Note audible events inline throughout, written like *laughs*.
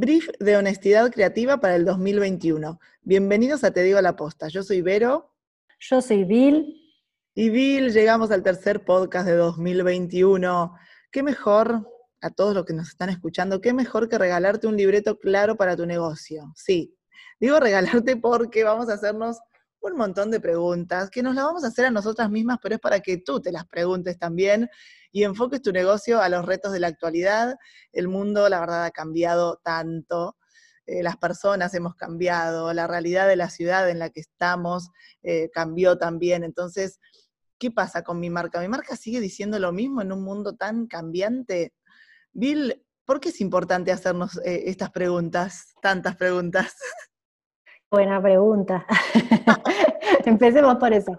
Brief de honestidad creativa para el 2021. Bienvenidos a Te Digo la Posta. Yo soy Vero. Yo soy Bill. Y Bill, llegamos al tercer podcast de 2021. ¿Qué mejor a todos los que nos están escuchando, qué mejor que regalarte un libreto claro para tu negocio. Sí, digo regalarte porque vamos a hacernos un montón de preguntas que nos las vamos a hacer a nosotras mismas, pero es para que tú te las preguntes también y enfoques tu negocio a los retos de la actualidad. El mundo, la verdad, ha cambiado tanto. Eh, las personas hemos cambiado, la realidad de la ciudad en la que estamos eh, cambió también. Entonces, ¿qué pasa con mi marca? ¿Mi marca sigue diciendo lo mismo en un mundo tan cambiante? Bill, ¿por qué es importante hacernos eh, estas preguntas, tantas preguntas? *laughs* Buena pregunta. *laughs* Empecemos por eso.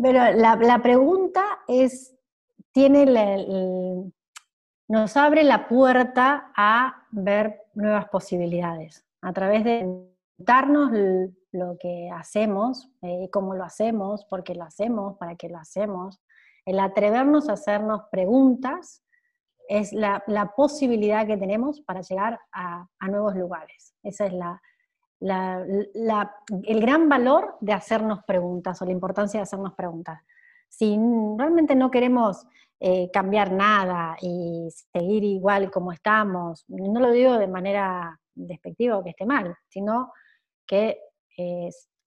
Pero la, pregunta es, tiene nos abre la puerta a ver nuevas posibilidades. A través de darnos lo que hacemos, eh, cómo lo hacemos, por qué lo hacemos, para qué lo hacemos, el atrevernos a hacernos preguntas es la, posibilidad que tenemos para llegar a, nuevos lugares. Ese es el gran valor de hacernos preguntas o la importancia de hacernos preguntas. Si realmente no queremos eh, cambiar nada y seguir igual como estamos, no lo digo de manera despectiva o que esté mal, sino que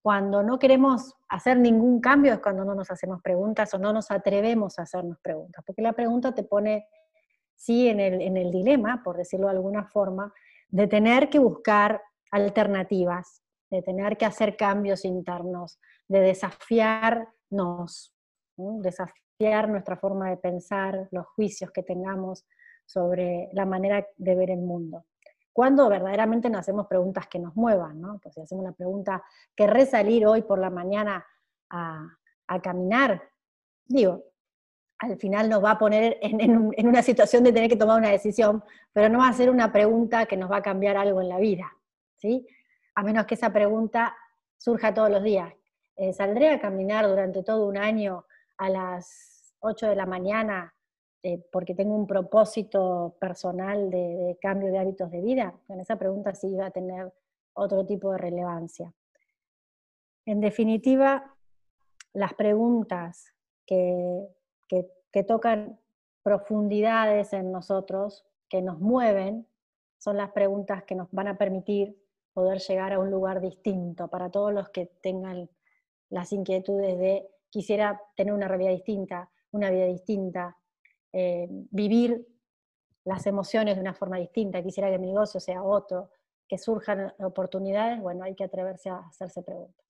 cuando no queremos hacer ningún cambio es cuando no nos hacemos preguntas o no nos atrevemos a hacernos preguntas, porque la pregunta te pone sí en el, dilema, por decirlo de alguna forma, de tener que buscar alternativas, de tener que hacer cambios internos, de desafiarnos, desafiar nuestra forma de pensar, los juicios que tengamos sobre la manera de ver el mundo. Cuando verdaderamente nos hacemos preguntas que nos muevan, ¿no? Pues si hacemos la pregunta, ¿querré salir hoy por la mañana a, a caminar? Digo, al final nos va a poner en, una situación de tener que tomar una decisión, pero no va a ser una pregunta que nos va a cambiar algo en la vida, ¿sí? A menos que esa pregunta surja todos los días. Eh, ¿Saldré a caminar durante todo un año a las 8 de la mañana eh, porque tengo un propósito personal de, cambio de hábitos de vida? Con esa pregunta sí va a tener otro tipo de relevancia. En definitiva, las preguntas que que, tocan profundidades en nosotros, que nos mueven, son las preguntas que nos van a permitir poder llegar a un lugar distinto para todos los que tengan las inquietudes de quisiera tener una realidad distinta, una vida distinta, eh, vivir las emociones de una forma distinta, quisiera que mi negocio sea otro, que surjan oportunidades, bueno, hay que atreverse a hacerse preguntas.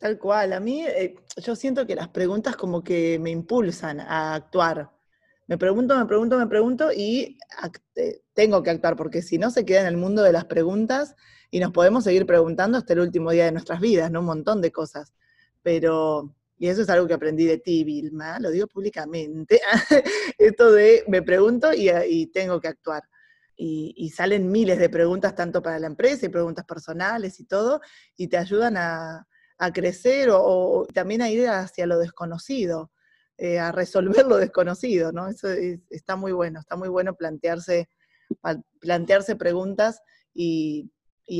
Tal cual, a mí eh, yo siento que las preguntas como que me impulsan a actuar. Me pregunto, me pregunto, me pregunto y eh, tengo que actuar, porque si no se queda en el mundo de las preguntas y nos podemos seguir preguntando hasta el último día de nuestras vidas, ¿no? Un montón de cosas. Pero, y eso es algo que aprendí de ti, Vilma, lo digo públicamente, *laughs* esto de me pregunto y, tengo que actuar. Y, salen miles de preguntas, tanto para la empresa y preguntas personales y todo, y te ayudan a, a crecer o, también a ir hacia lo desconocido, eh, a resolver lo desconocido, ¿no? Eso está muy bueno, está muy bueno plantearse, plantearse preguntas y,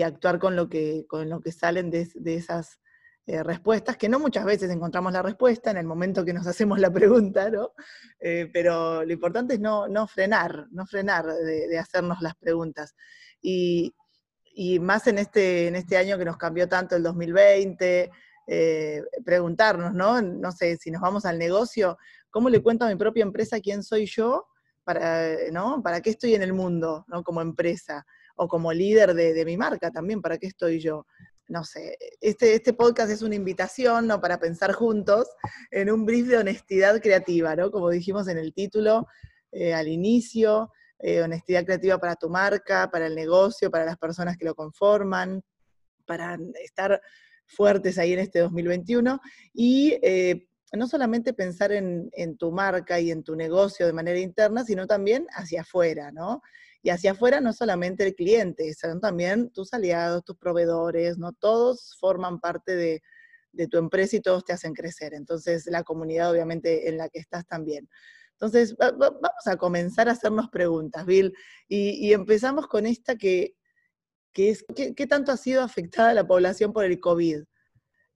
actuar con lo que, con lo que salen de, esas eh, respuestas, que no muchas veces encontramos la respuesta en el momento que nos hacemos la pregunta, ¿no? Eh, pero lo importante es no, frenar, no frenar de, de hacernos las preguntas. Y, y más en este, en este año que nos cambió tanto el 2020, eh, preguntarnos, ¿no? No sé, si nos vamos al negocio, ¿cómo le cuento a mi propia empresa quién soy yo? Para, ¿no? ¿Para qué estoy en el mundo, ¿no? Como empresa o como líder de, mi marca también, ¿para qué estoy yo? No sé, este, este podcast es una invitación, ¿no? Para pensar juntos en un brief de honestidad creativa, ¿no? Como dijimos en el título eh, al inicio, eh, honestidad creativa para tu marca, para el negocio, para las personas que lo conforman, para estar fuertes ahí en este 2021 y eh, no solamente pensar en, tu marca y en tu negocio de manera interna, sino también hacia afuera, ¿no? Y hacia afuera no solamente el cliente, sino también tus aliados, tus proveedores, ¿no? Todos forman parte de tu empresa y todos te hacen crecer. Entonces, la comunidad obviamente en la que estás también. Entonces, vamos a comenzar a hacernos preguntas, Bill, y, empezamos con esta que, es, ¿qué, tanto ha sido afectada la población por el COVID?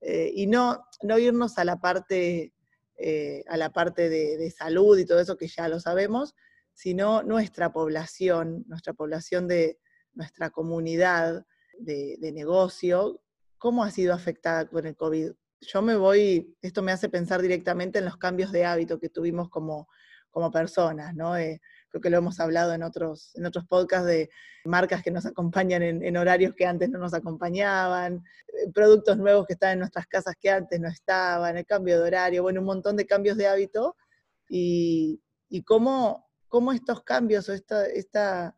Eh, y no, no irnos a la parte, eh, a la parte de, salud y todo eso que ya lo sabemos, sino nuestra población, nuestra población de nuestra comunidad de, de negocio, ¿cómo ha sido afectada con el COVID? Yo me voy, esto me hace pensar directamente en los cambios de hábito que tuvimos como, como personas, ¿no? Eh, creo que lo hemos hablado en otros, en otros podcasts de marcas que nos acompañan en, horarios que antes no nos acompañaban, eh, productos nuevos que están en nuestras casas que antes no estaban, el cambio de horario, bueno, un montón de cambios de hábito y, cómo, cómo, estos cambios o esta, esta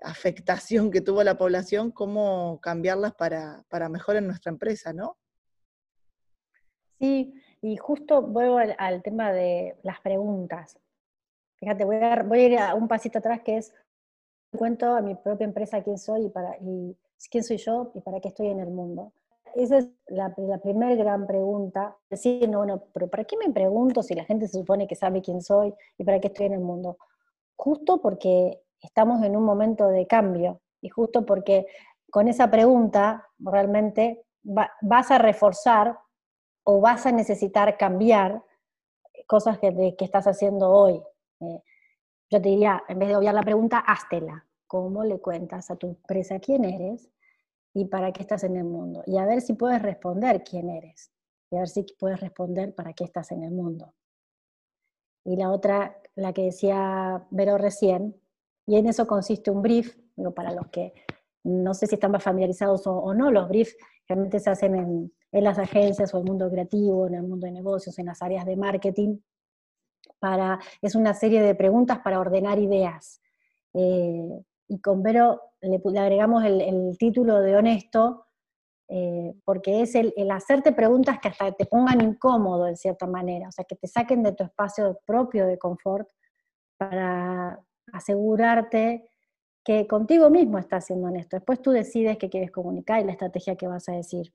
afectación que tuvo la población, cómo cambiarlas para, para mejor en nuestra empresa, ¿no? Sí, y justo vuelvo al, tema de las preguntas. Fíjate, voy a, voy a ir a un pasito atrás que es, cuento a mi propia empresa quién soy y, para, y quién soy yo y para qué estoy en el mundo. Esa es la, la primera gran pregunta. Decir, no, bueno, pero ¿para qué me pregunto si la gente se supone que sabe quién soy y para qué estoy en el mundo? Justo porque estamos en un momento de cambio y justo porque con esa pregunta realmente vas a reforzar o vas a necesitar cambiar cosas que, que estás haciendo hoy. Eh, yo te diría, en vez de obviar la pregunta, háztela. ¿Cómo le cuentas a tu empresa quién eres y para qué estás en el mundo? Y a ver si puedes responder quién eres. Y a ver si puedes responder para qué estás en el mundo. Y la otra, la que decía Vero recién, y en eso consiste un brief, digo, para los que no sé si están más familiarizados o, no, los briefs realmente se hacen en, en las agencias o el mundo creativo, en el mundo de negocios, en las áreas de marketing. Es una serie de preguntas para ordenar ideas. Eh, y con Vero le, agregamos el, título de honesto, eh, porque es el, hacerte preguntas que hasta te pongan incómodo en cierta manera, o sea, que te saquen de tu espacio propio de confort para asegurarte que contigo mismo estás siendo honesto. Después tú decides qué quieres comunicar y la estrategia que vas a decir.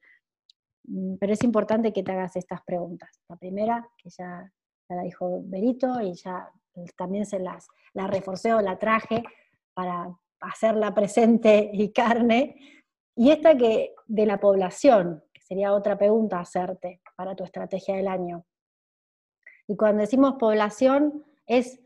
Mm, pero es importante que te hagas estas preguntas. La primera, que ya, la dijo Berito, y ya también se las la reforcé o la traje para hacerla presente y carne. Y esta que de la población, que sería otra pregunta a hacerte para tu estrategia del año. Y cuando decimos población, es,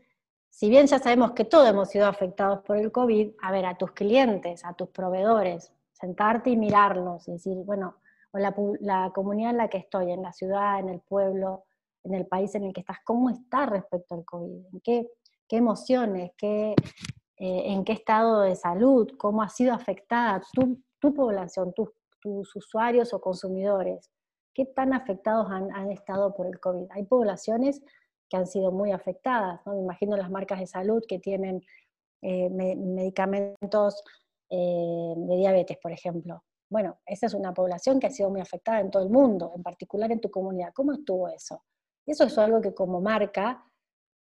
si bien ya sabemos que todos hemos sido afectados por el COVID, a ver, a tus clientes, a tus proveedores, sentarte y mirarlos y decir, bueno, o la, comunidad en la que estoy, en la ciudad, en el pueblo, en el país en el que estás, ¿cómo está respecto al COVID? ¿En qué, emociones, qué, eh, en qué estado de salud, cómo ha sido afectada tu, población, tus usuarios o consumidores? ¿Qué tan afectados han, estado por el COVID? Hay poblaciones que han sido muy afectadas, ¿no? me imagino las marcas de salud que tienen eh, medicamentos eh, de diabetes, por ejemplo, bueno, esa es una población que ha sido muy afectada en todo el mundo, en particular en tu comunidad. ¿Cómo estuvo eso? Eso es algo que como marca,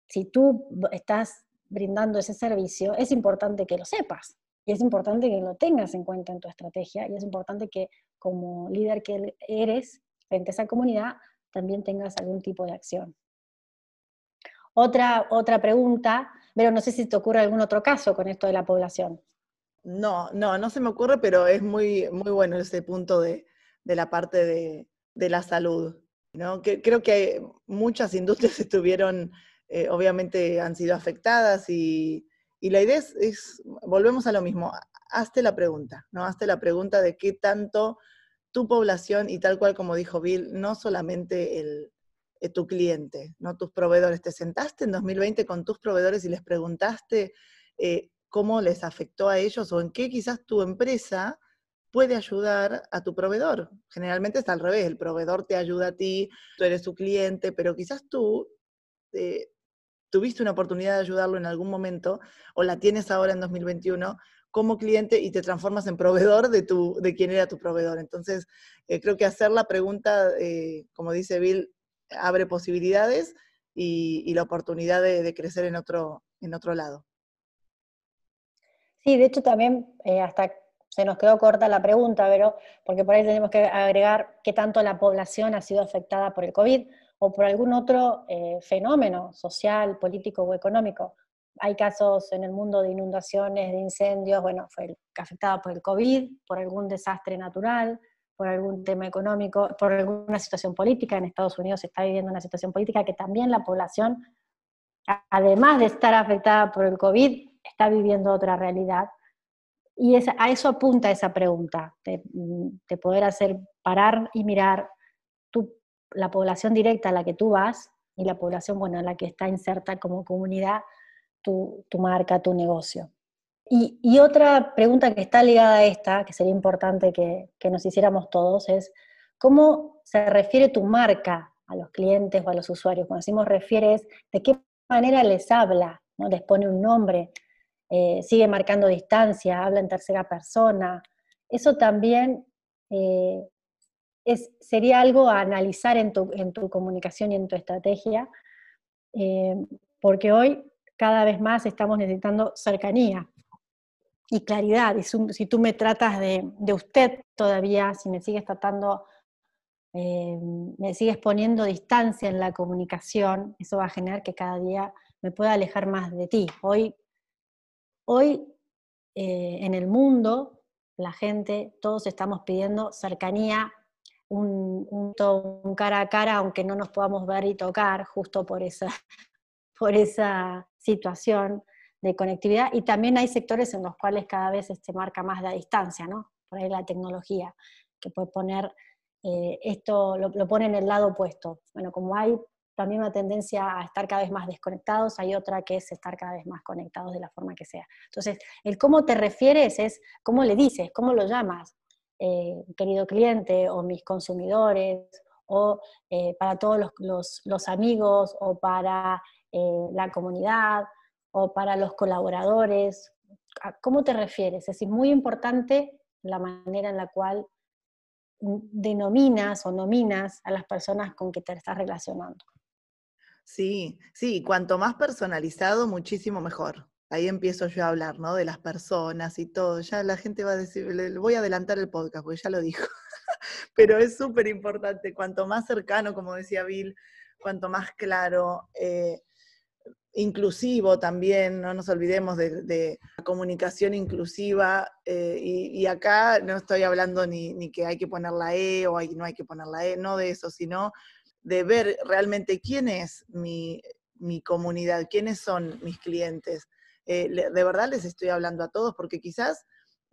si tú estás brindando ese servicio, es importante que lo sepas. Y es importante que lo tengas en cuenta en tu estrategia y es importante que como líder que eres frente a esa comunidad, también tengas algún tipo de acción. Otra, otra pregunta, pero no sé si te ocurre algún otro caso con esto de la población. No, no, no se me ocurre, pero es muy, muy bueno ese punto de, la parte de, la salud. ¿No? Que, creo que muchas industrias *laughs* estuvieron, eh, obviamente han sido afectadas y, la idea es, volvemos a lo mismo, hazte la pregunta, ¿no? Hazte la pregunta de qué tanto tu población y tal cual como dijo Bill, no solamente el, eh, tu cliente, ¿no? Tus proveedores. ¿Te sentaste en 2020 con tus proveedores y les preguntaste eh, cómo les afectó a ellos o en qué quizás tu empresa puede ayudar a tu proveedor. Generalmente es al revés, el proveedor te ayuda a ti, tú eres su cliente, pero quizás tú eh, tuviste una oportunidad de ayudarlo en algún momento o la tienes ahora en 2021 como cliente y te transformas en proveedor de, tu, de quien era tu proveedor. Entonces, eh, creo que hacer la pregunta, eh, como dice Bill, abre posibilidades y, la oportunidad de, crecer en otro, en otro lado. Sí, de hecho también hasta se nos quedó corta la pregunta, pero porque por ahí tenemos que agregar qué tanto la población ha sido afectada por el COVID. o por algún otro eh, fenómeno social, político o económico. Hay casos en el mundo de inundaciones, de incendios, bueno, fue afectada por el COVID, por algún desastre natural, por algún tema económico, por alguna situación política. En Estados Unidos se está viviendo una situación política que también la población, además de estar afectada por el COVID, está viviendo otra realidad. Y a eso apunta esa pregunta, de, poder hacer parar y mirar la población directa a la que tú vas y la población bueno, a la que está inserta como comunidad tu, marca, tu negocio. Y, otra pregunta que está ligada a esta, que sería importante que, nos hiciéramos todos, es cómo se refiere tu marca a los clientes o a los usuarios. Cuando decimos refieres, ¿de qué manera les habla? ¿no? Les pone un nombre, eh, sigue marcando distancia, habla en tercera persona. Eso también eh, es, sería algo a analizar en tu, comunicación y en tu estrategia, eh, porque hoy cada vez más estamos necesitando cercanía y claridad. Y si tú me tratas de, usted todavía, si me sigues tratando, me sigues poniendo distancia en la comunicación, eso va a generar que cada día me pueda alejar más de ti. Hoy, hoy eh, en el mundo, la gente, todos estamos pidiendo cercanía, un, un, cara a cara, aunque no nos podamos ver y tocar, justo por esa, *laughs* por esa situación de conectividad. Y también hay sectores en los cuales cada vez se este, marca más la distancia, ¿no? Por ahí la tecnología, que puede poner eh, esto, lo, pone en el lado opuesto. Bueno, como hay también una tendencia a estar cada vez más desconectados, hay otra que es estar cada vez más conectados de la forma que sea. Entonces, el cómo te refieres es cómo le dices, cómo lo llamas, eh, querido cliente o mis consumidores, o eh, para todos los, los, amigos, o para eh, la comunidad o para los colaboradores? ¿Cómo te refieres? Es decir, muy importante la manera en la cual denominas o nominas a las personas con que te estás relacionando. Sí, sí, cuanto más personalizado, muchísimo mejor. Ahí empiezo yo a hablar, ¿no? De las personas y todo. Ya la gente va a decir, le voy a adelantar el podcast, porque ya lo dijo. *laughs* Pero es súper importante, cuanto más cercano, como decía Bill, cuanto más claro, eh, inclusivo también, no nos olvidemos de, comunicación inclusiva, eh, y, acá no estoy hablando ni, que hay que poner la E o no hay que poner la E, no de eso, sino de ver realmente quién es mi, comunidad, quiénes son mis clientes. Eh, de verdad les estoy hablando a todos porque quizás,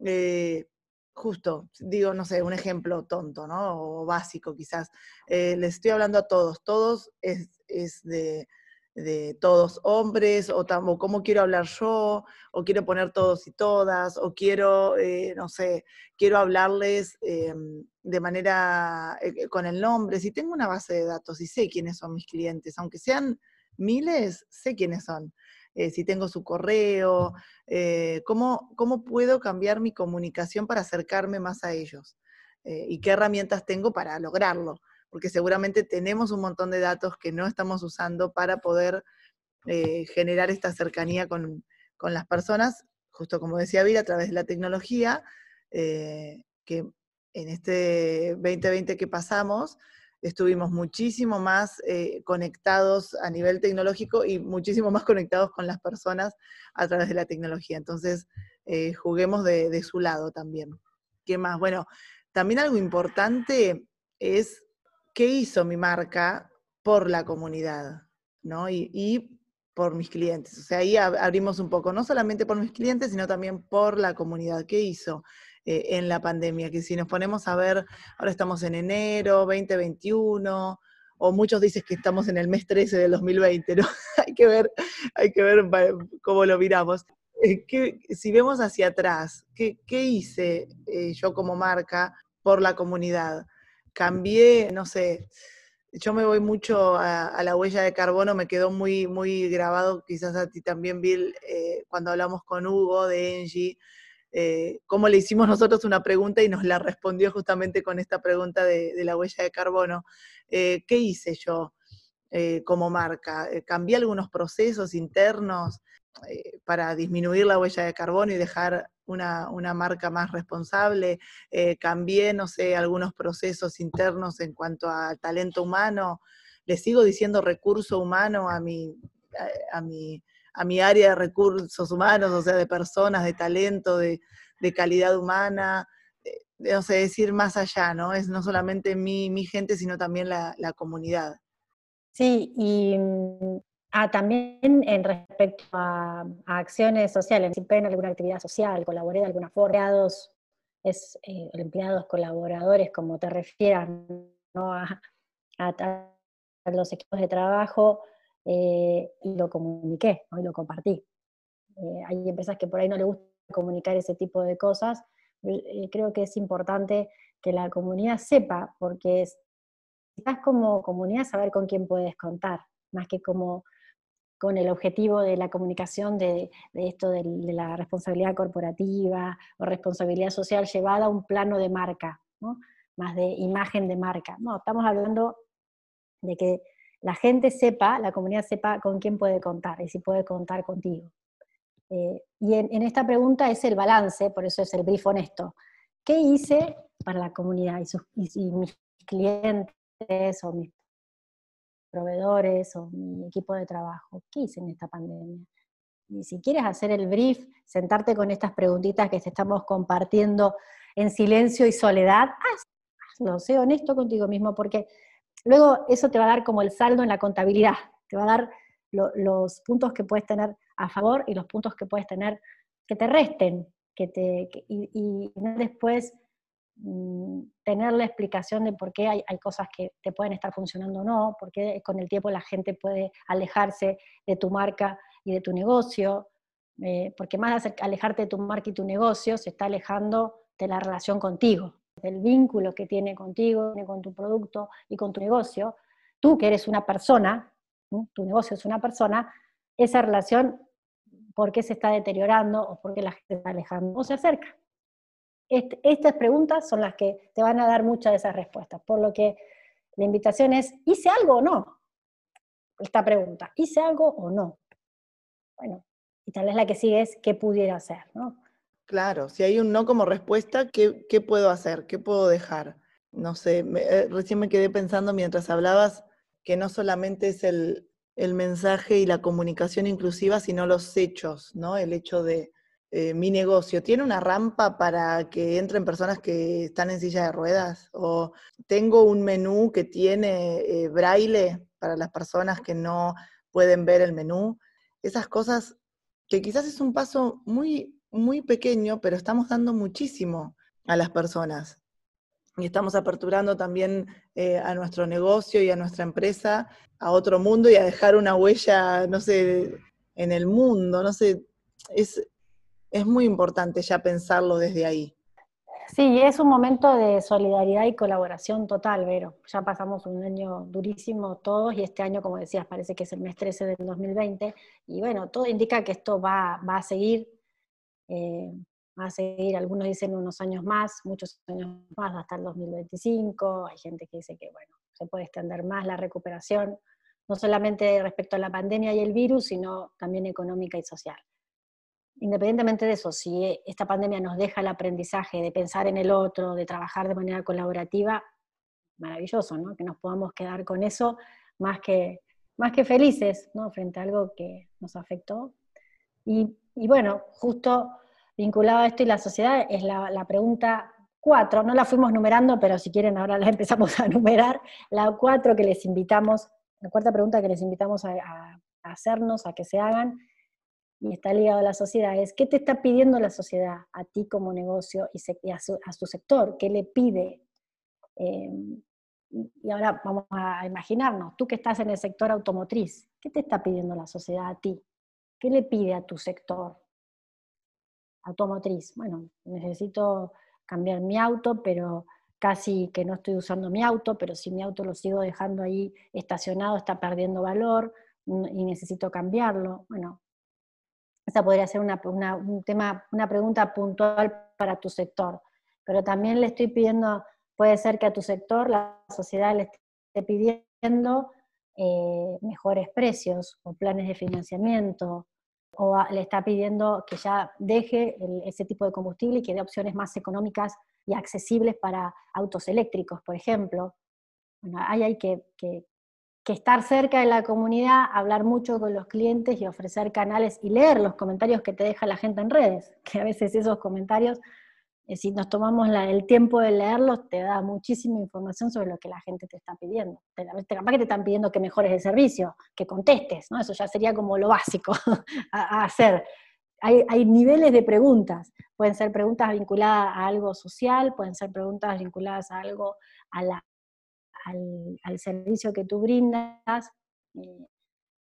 eh, justo, digo, no sé, un ejemplo tonto, ¿no? O básico quizás, les estoy hablando a todos, todos es de de todos hombres, o, cómo quiero hablar yo, o quiero poner todos y todas, o quiero, eh, no sé, quiero hablarles em, de manera eh, con el nombre. Si tengo una base de datos y sé quiénes son mis clientes, aunque sean miles, sé quiénes son. Eh, si tengo su correo, ¿cómo, ¿cómo puedo cambiar mi comunicación para acercarme más a ellos? ¿Y qué herramientas tengo para lograrlo? Porque seguramente tenemos un montón de datos que no estamos usando para poder eh, generar esta cercanía con, las personas, justo como decía Vila, a través de la tecnología, eh, que en este 2020 que pasamos, estuvimos muchísimo más eh, conectados a nivel tecnológico y muchísimo más conectados con las personas a través de la tecnología. Entonces, juguemos de, de, su lado también. ¿Qué más? Bueno, también algo importante es qué hizo mi marca por la comunidad, ¿no? Y, por mis clientes. O sea, ahí abrimos un poco, no solamente por mis clientes, sino también por la comunidad. ¿Qué hizo eh, en la pandemia? Que si nos ponemos a ver, ahora estamos en enero 2021, o muchos dicen que estamos en el mes 13 del 2020, ¿no? *laughs* hay que ver, hay que ver cómo lo miramos. Eh, si vemos hacia atrás, ¿qué, hice eh, yo como marca por la comunidad? Cambié, no sé, yo me voy mucho a, la huella de carbono, me quedó muy, muy grabado, quizás a ti también, Bill, eh, cuando hablamos con Hugo de Engie, eh, cómo le hicimos nosotros una pregunta y nos la respondió justamente con esta pregunta de, la huella de carbono. Eh, ¿Qué hice yo como marca? ¿Cambié algunos procesos internos para disminuir la huella de carbono y dejar una, marca más responsable, eh, cambié, no sé, algunos procesos internos en cuanto a talento humano, le sigo diciendo recurso humano a mi, a, mi, a mi área de recursos humanos, o sea, de personas, de talento, de, calidad humana, de, no sé, decir más allá, ¿no? Es no solamente mi, mi gente, sino también la, la comunidad. Sí, y mm, ah, también en respecto a, acciones sociales, participé en alguna actividad social, colaboré de alguna forma, empleados, es, eh, empleados colaboradores, como te refieran, ¿no? a, los equipos de trabajo, eh, y lo comuniqué, y lo compartí. Eh, hay empresas que por ahí no les gusta comunicar ese tipo de cosas, creo que es importante que la comunidad sepa, porque es, estás como comunidad saber con quién puedes contar, más que como con el objetivo de la comunicación de, esto de, la responsabilidad corporativa o responsabilidad social llevada a un plano de marca, más de imagen de marca. No, estamos hablando de que la gente sepa, la comunidad sepa con quién puede contar y si puede contar contigo. Eh, y en, esta pregunta es el balance, por eso es el brief honesto. ¿Qué hice para la comunidad y, y mis clientes o mis proveedores o mi equipo de trabajo? ¿Qué hice en esta pandemia? Y si quieres hacer el brief, sentarte con estas preguntitas que te estamos compartiendo en silencio y soledad, hazlo, sé honesto contigo mismo, porque luego eso te va a dar como el saldo en la contabilidad, te va a dar los puntos que puedes tener a favor y los puntos que puedes tener que te resten, que te, y, y después tener la explicación de por qué hay, cosas que te pueden estar funcionando o no, por qué con el tiempo la gente puede alejarse de tu marca y de tu negocio, eh, porque más de alejarte de tu marca y tu negocio, se está alejando de la relación contigo, del vínculo que tiene contigo, con tu producto y con tu negocio. Tú que eres una persona, tu negocio es una persona, esa relación, ¿por qué se está deteriorando o por qué la gente se está alejando o se acerca? Estas preguntas son las que te van a dar muchas de esas respuestas. Por lo que la invitación es, ¿hice algo o no? Esta pregunta, ¿hice algo o no? Bueno, y tal vez la que sigue es, ¿qué pudiera hacer? ¿no? Claro, si hay un no como respuesta, ¿qué, puedo hacer? ¿Qué puedo dejar? No sé, eh, recién me quedé pensando mientras hablabas que no solamente es el, el mensaje y la comunicación inclusiva, sino los hechos, ¿no? El hecho de, eh, mi negocio tiene una rampa para que entren personas que están en silla de ruedas? ¿O tengo un menú que tiene eh, braille para las personas que no pueden ver el menú? Esas cosas que quizás es un paso muy, muy pequeño, pero estamos dando muchísimo a las personas. Y estamos aperturando también eh, a nuestro negocio y a nuestra empresa a otro mundo y a dejar una huella, no sé, en el mundo, no sé, es, es muy importante ya pensarlo desde ahí. Sí, es un momento de solidaridad y colaboración total, Vero. Ya pasamos un año durísimo todos y este año, como decías, parece que es el mes 13 del 2020 y bueno, todo indica que esto va, va a seguir, eh, va a seguir, algunos dicen unos años más, muchos años más, hasta el 2025, hay gente que dice que bueno, se puede extender más la recuperación, no solamente respecto a la pandemia y el virus, sino también económica y social independientemente de eso, si esta pandemia nos deja el aprendizaje de pensar en el otro, de trabajar de manera colaborativa, maravilloso, ¿no? Que nos podamos quedar con eso más que, más que felices, ¿no? Frente a algo que nos afectó. Y, bueno, justo vinculado a esto y la sociedad es la, pregunta cuatro, no la fuimos numerando, pero si quieren ahora la *laughs* empezamos a numerar, la cuatro que les invitamos, la cuarta pregunta que les invitamos a hacernos, a que se hagan, y está ligado a la sociedad, es qué te está pidiendo la sociedad a ti como negocio y, a, su, sector, qué le pide. Em, y ahora vamos a imaginarnos, tú que estás en el sector automotriz, ¿qué te está pidiendo la sociedad a ti? ¿Qué le pide a tu sector automotriz? Bueno, necesito cambiar mi auto, pero casi que no estoy usando mi auto, pero si mi auto lo sigo dejando ahí estacionado, está perdiendo valor y necesito cambiarlo. Bueno, esa podría ser una, un tema, una pregunta puntual para tu sector. Pero también le estoy pidiendo, puede ser que a tu sector la sociedad le esté pidiendo eh, mejores precios o planes de financiamiento, o le está pidiendo que ya deje ese tipo de combustible y que dé opciones más económicas y accesibles para autos eléctricos, por ejemplo. Bueno, ahí hay que, que estar cerca de la comunidad, hablar mucho con los clientes y ofrecer canales y leer los comentarios que te deja la gente en redes, *laughs* que a veces esos comentarios, eh, si nos tomamos el tiempo de leerlos, te da muchísima información sobre lo que la gente te está pidiendo. Te, capaz que te están pidiendo que mejores el servicio, que contestes, ¿no? Eso ya sería como lo básico *laughs* a, hacer. Hay, niveles de preguntas. Pueden ser preguntas vinculadas a algo social, pueden ser preguntas vinculadas a algo, a la, al, servicio que tú brindas eh,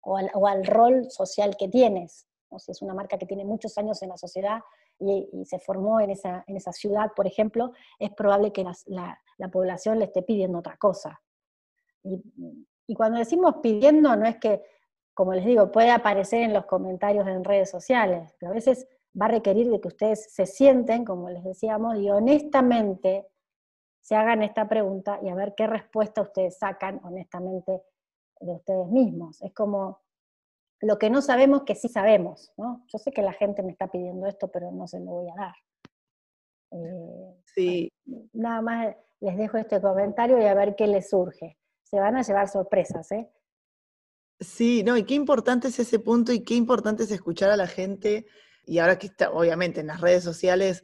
o, al, rol social que tienes. O si es una marca que tiene muchos años en la sociedad y, se formó en esa, en esa, ciudad, por ejemplo, es probable que la, población le esté pidiendo otra cosa. Y, y cuando decimos pidiendo, no es que, como les digo, puede aparecer en los comentarios en redes sociales, pero a veces va a requerir de que ustedes se sienten, como les decíamos, y honestamente se hagan esta pregunta y a ver qué respuesta ustedes sacan honestamente de ustedes mismos. Es como lo que no sabemos que sí sabemos, ¿no? Yo sé que la gente me está pidiendo esto, pero no se lo voy a dar. Eh, sí. nada más les dejo este comentario y a ver qué les surge. Se van a llevar sorpresas, ¿eh? Sí, no, y qué importante es ese punto y qué importante es escuchar a la gente. Y ahora que está, obviamente, en las redes sociales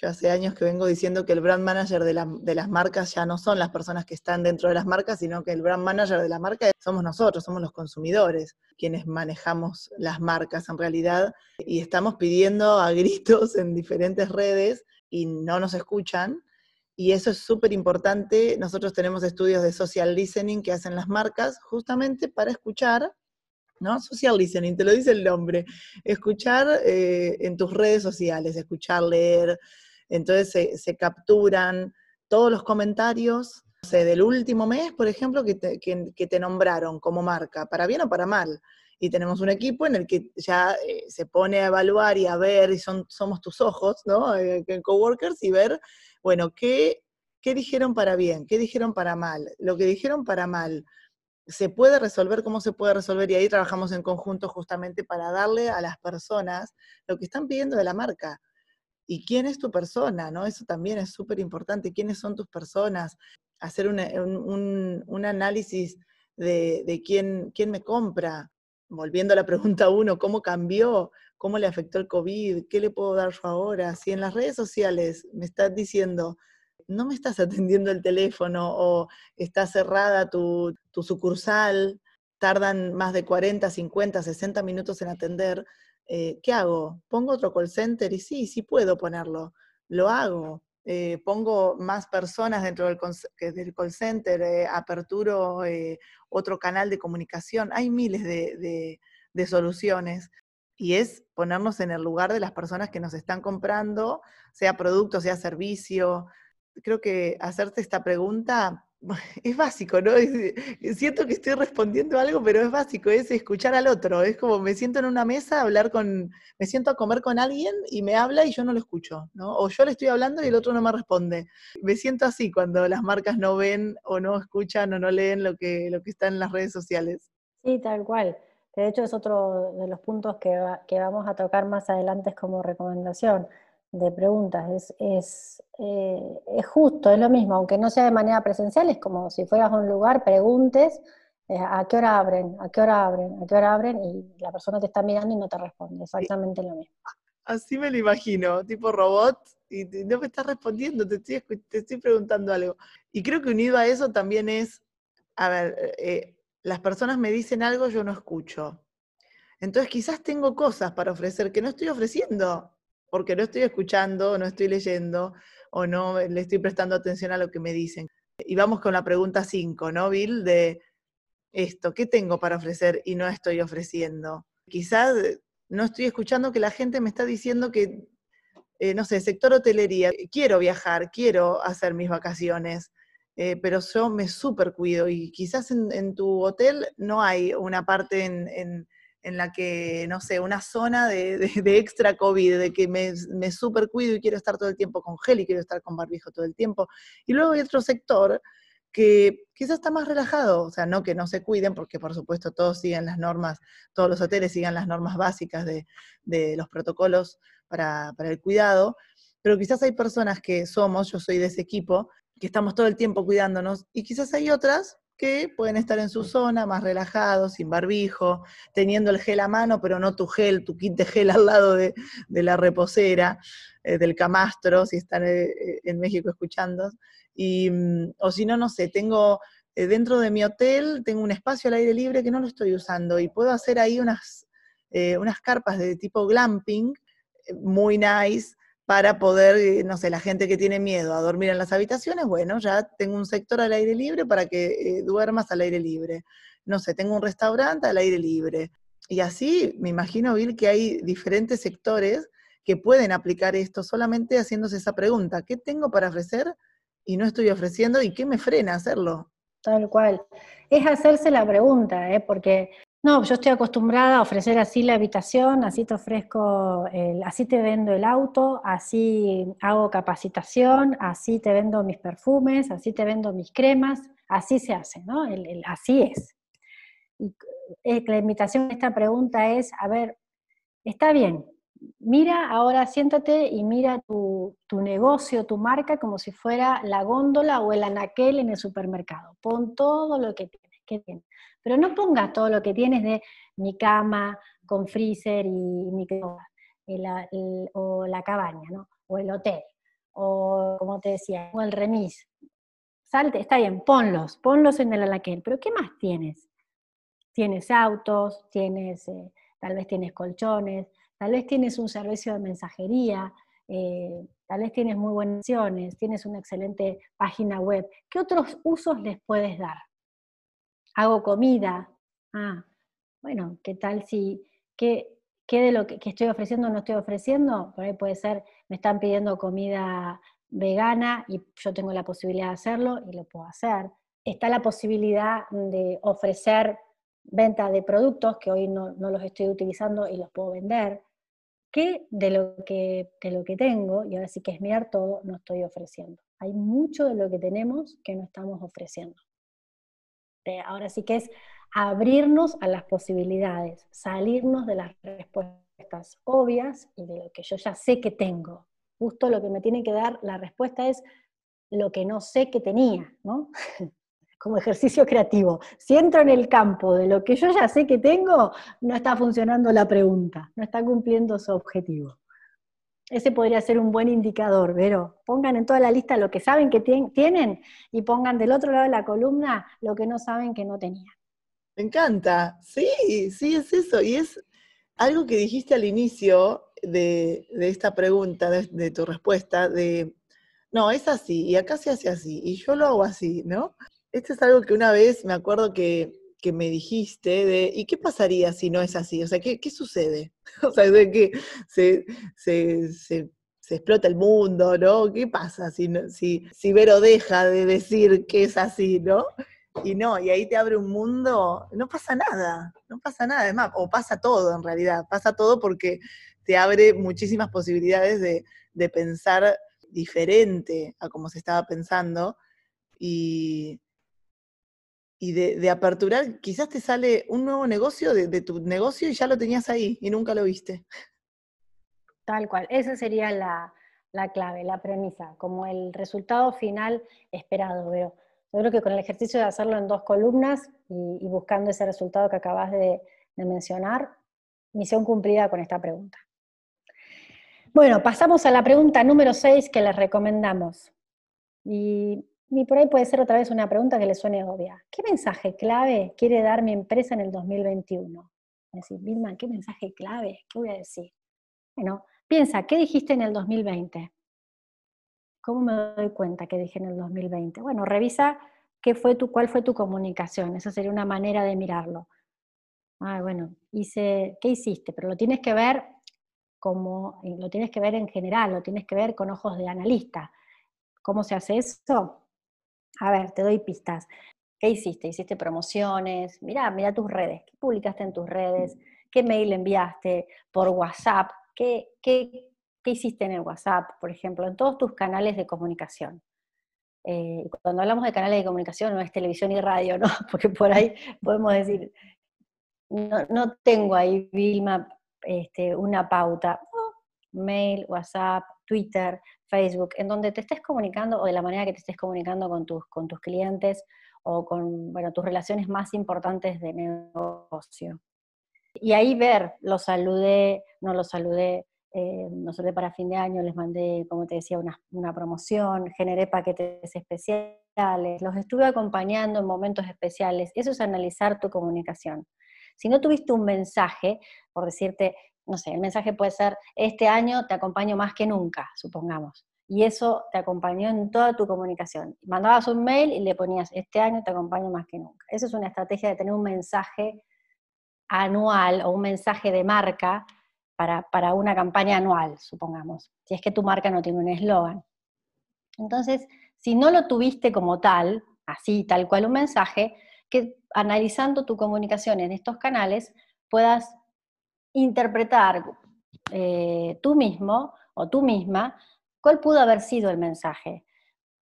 yo hace años que vengo diciendo que el brand manager de, las marcas ya no son las personas que están dentro de las marcas, sino que el brand manager de la marca somos nosotros, somos los consumidores, quienes manejamos las marcas en realidad. Y estamos pidiendo a gritos en diferentes redes y no nos escuchan. Y eso es súper importante. Nosotros tenemos estudios de social listening que hacen las marcas justamente para escuchar ¿no? Social listening, te lo dice el nombre. Escuchar eh, en tus redes sociales, escuchar, leer. Entonces se, capturan todos los comentarios del último mes, por ejemplo, que te, nombraron como marca, para bien o para mal. Y tenemos un equipo en el que ya eh, se pone a evaluar y a ver, y son, somos tus ojos, ¿no? Eh, coworkers, y ver, bueno, ¿qué, ¿qué dijeron para bien? ¿Qué dijeron para mal? Lo que dijeron para mal, se puede resolver, cómo se puede resolver, y ahí trabajamos en conjunto justamente para darle a las personas lo que están pidiendo de la marca. ¿Y quién es tu persona? ¿no? Eso también es súper importante. ¿Quiénes son tus personas? Hacer un, análisis de, quién, quién me compra. Volviendo a la pregunta uno, ¿cómo cambió? ¿Cómo le afectó el COVID? ¿Qué le puedo dar yo ahora? Si en las redes sociales me estás diciendo, no me estás *laughs* atendiendo el teléfono o está cerrada tu, sucursal, tardan más de 40, 50, 60 minutos en atender, eh, ¿qué hago? ¿Pongo otro call center? Y sí, sí puedo ponerlo, lo hago. Eh, pongo más personas dentro del, call center, eh, aperturo otro canal de comunicación. Hay miles de, de soluciones y es ponernos en el lugar de las personas que nos están comprando, sea producto, sea servicio, creo que hacerte esta pregunta *laughs* es básico, ¿no? siento que estoy respondiendo algo, pero es básico, es escuchar al otro. Es como me siento en una mesa a hablar con, me siento a comer con alguien y me habla y yo no lo escucho, ¿no? O yo le estoy hablando y el otro no me responde. Me siento así cuando las marcas no ven o no escuchan o no leen lo que, lo que está en las redes sociales. Sí, tal cual. De hecho, es otro de los puntos que, que vamos a tocar más adelante como recomendación de preguntas. Es, es, eh, es, justo, es lo mismo, aunque no sea de manera presencial, es como si fueras a un lugar, preguntes eh, a qué hora abren, a qué hora abren, a qué hora abren, y la persona te está mirando y no te responde, exactamente lo mismo. Así me lo imagino, tipo robot, y no me estás respondiendo, te estoy, te estoy preguntando algo. Y creo que unido a eso también es, a ver, eh, las personas me dicen algo, yo no escucho. Entonces quizás tengo cosas para ofrecer que no estoy ofreciendo porque no estoy escuchando, no estoy leyendo o no le estoy prestando atención a lo que me dicen. Y vamos con la pregunta 5, ¿no, Bill? De esto, ¿qué tengo para ofrecer y no estoy ofreciendo? Quizás no estoy escuchando que la gente me está diciendo que, eh, no sé, sector hotelería, quiero viajar, quiero hacer mis vacaciones, eh, pero yo me súper cuido y quizás en, tu hotel no hay una parte en en la que, no sé, una zona de, extra COVID, de que me, me super cuido y quiero estar todo el tiempo con gel y quiero estar con barbijo todo el tiempo. Y luego hay otro sector que quizás está más relajado, o sea, no que no se cuiden, porque por supuesto todos siguen las normas, todos los hoteles siguen las normas básicas de, los protocolos para, para el cuidado, pero quizás hay personas que somos, yo soy de ese equipo, que estamos todo el tiempo cuidándonos, y quizás hay otras que pueden estar en su zona, más relajados, sin barbijo, teniendo el gel a mano, pero no tu gel, tu kit de gel al lado de, la reposera, eh, del camastro, si están eh, en México escuchando. Y, mm, o si no, no sé, tengo dentro de mi hotel, tengo un espacio al aire libre que no lo estoy usando y puedo hacer ahí unas, unas carpas de tipo glamping, muy nice, para poder, eh, no sé, la gente que tiene miedo a dormir en las habitaciones, bueno, ya tengo un sector al aire libre para que eh, duermas al aire libre. No sé, tengo un restaurante al aire libre. Y así me imagino, Bill, que hay diferentes sectores que pueden aplicar esto solamente haciéndose esa pregunta, ¿qué tengo para ofrecer y no estoy ofreciendo y qué me frena hacerlo? Tal cual. Es hacerse la pregunta, ¿eh? porque no, yo estoy acostumbrada a ofrecer así la habitación, así te ofrezco, así te vendo el auto, así hago capacitación, así te vendo mis perfumes, así te vendo mis cremas, así se hace, ¿no? así es. Y eh, la invitación a esta pregunta es, a ver, está bien, mira ahora, siéntate y mira tu, tu, negocio, tu marca como si fuera la góndola o el anaquel en el supermercado. Pon todo lo que tienes. Pero no pongas todo lo que tienes de mi cama con freezer y microondas, o la cabaña, ¿no? O el hotel, o como te decía, o el remis. Salte, está bien, ponlos, ponlos en el alaquel, pero ¿qué más tienes? Tienes autos, tienes, eh, tal vez tienes colchones, tal vez tienes un servicio de mensajería, eh, tal vez tienes muy buenas opciones, tienes una excelente página web. ¿Qué otros usos les puedes dar? Hago comida. Ah, bueno, ¿qué tal si, qué, qué de lo que, estoy ofreciendo no estoy ofreciendo? Por ahí puede ser, me están pidiendo comida vegana y yo tengo la posibilidad de hacerlo y lo puedo hacer. Está la posibilidad de ofrecer venta de productos que hoy no, los estoy utilizando y los puedo vender. ¿Qué de lo que, de lo que tengo, y ahora sí que es mirar todo, no estoy ofreciendo? Hay mucho de lo que tenemos que no estamos ofreciendo. Este, ahora sí que es abrirnos a las posibilidades, salirnos de las respuestas obvias y de lo que yo ya sé que tengo. Justo lo que me tiene que dar la respuesta es lo que no sé que tenía, ¿no? *laughs* Como ejercicio creativo. Si entro en el campo de lo que yo ya sé que tengo, no está funcionando la pregunta, no está cumpliendo su objetivo. Ese podría ser un buen indicador, pero pongan en toda la lista lo que saben que tienen y pongan del otro lado de la columna lo que no saben que no tenían. Me encanta, sí, sí, es eso. Y es algo que dijiste al inicio de, esta pregunta, de, tu respuesta, de, no, es así, y acá se hace así, y yo lo hago así, ¿no? Esto es algo que una vez me acuerdo que que me dijiste de, ¿y qué pasaría si no es así? O sea, ¿qué, qué sucede? *laughs* O sea, de que se, se, se, explota el mundo, ¿no? ¿Qué pasa si, si, si Vero deja de decir que es así, ¿no? Y no, y ahí te abre un mundo, no pasa nada, no pasa nada, es más, o pasa todo en realidad, pasa todo porque te abre muchísimas posibilidades de, de pensar diferente a como se estaba pensando y, y de, aperturar, quizás te sale un nuevo negocio de, tu negocio y ya lo tenías ahí y nunca lo viste. Tal cual, esa sería la, clave, la premisa, como el resultado final esperado, veo. Yo creo que con el ejercicio de hacerlo en dos columnas y, buscando ese resultado que acabas de, de mencionar, misión cumplida con esta pregunta. Bueno, pasamos a la pregunta número 6 que les recomendamos. Y y por ahí puede ser otra vez una pregunta que le suene obvia. ¿Qué mensaje clave quiere dar mi empresa en el 2021? Decir, Vilma, ¿qué mensaje clave? ¿Qué voy a decir? Bueno, piensa, ¿qué dijiste en el 2020? ¿Cómo me doy cuenta que dije en el 2020? Bueno, revisa qué fue tu, cuál fue tu comunicación. Esa sería una manera de mirarlo. Ah, bueno, hice, ¿qué hiciste? Pero lo tienes que ver como, eh, lo tienes que ver en general, lo tienes que ver con ojos de analista. ¿Cómo se hace eso? A ver, te doy pistas. ¿Qué hiciste? ¿Hiciste promociones? Mira, mira tus redes. ¿Qué publicaste en tus redes? ¿Qué mail enviaste? ¿Por WhatsApp? ¿Qué, qué, qué hiciste en el WhatsApp, por ejemplo? En todos tus canales de comunicación. Eh, cuando hablamos de canales de comunicación no es televisión y radio, ¿no? *laughs* Porque por ahí podemos decir, no, no tengo ahí, Vilma, este, una pauta. mail, WhatsApp, Twitter, Facebook, en donde te estés comunicando o de la manera que te estés comunicando con tus, con tus clientes o con bueno, tus relaciones más importantes de negocio. Y ahí ver, lo saludé, no lo saludé, eh, no saludé para fin de año, les mandé, como te decía, una, una promoción, generé paquetes especiales, los estuve acompañando en momentos especiales. Eso es analizar tu comunicación. Si no tuviste un mensaje, por decirte, no sé, el mensaje puede ser, este año te acompaño más que nunca, supongamos y eso te acompañó en toda tu comunicación. Mandabas un mail y le ponías, este año te acompaño más que nunca. Esa es una estrategia de tener un mensaje anual o un mensaje de marca para, para una campaña anual, supongamos, si es que tu marca no tiene un eslogan. Entonces, si no lo tuviste como tal, así, tal cual un mensaje, que analizando tu comunicación en estos canales puedas interpretar eh, tú mismo o tú misma ¿Cuál pudo haber sido el mensaje?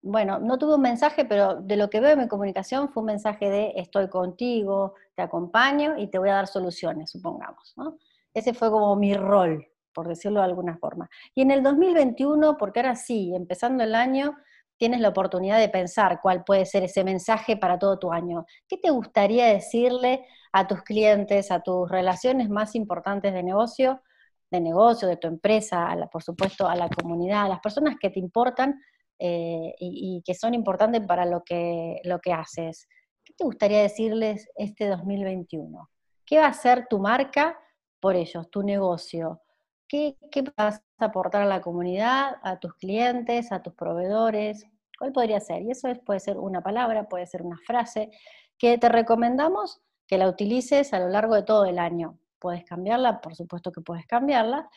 Bueno, no tuve un mensaje, pero de lo que veo en mi comunicación fue un mensaje de estoy contigo, te acompaño y te voy a dar soluciones, supongamos. Ese fue como mi rol, por decirlo de alguna forma. Y en el 2021, porque ahora sí, empezando el año, tienes la oportunidad de pensar cuál puede ser ese mensaje para todo tu año. ¿Qué te gustaría decirle a tus clientes, a tus relaciones más importantes de negocio de negocio, de tu empresa, a la, por supuesto a la comunidad, a las personas que te importan eh, y, que son importantes para lo que, lo que haces. ¿Qué te gustaría decirles este 2021? ¿Qué va a ser tu marca por ellos, tu negocio? ¿Qué, ¿Qué, vas a aportar a la comunidad, a tus clientes, a tus proveedores? ¿Cuál podría ser? Y eso puede ser una palabra, puede ser una frase, que te recomendamos que la utilices a lo largo de todo el año puedes cambiarla, por supuesto que puedes cambiarla,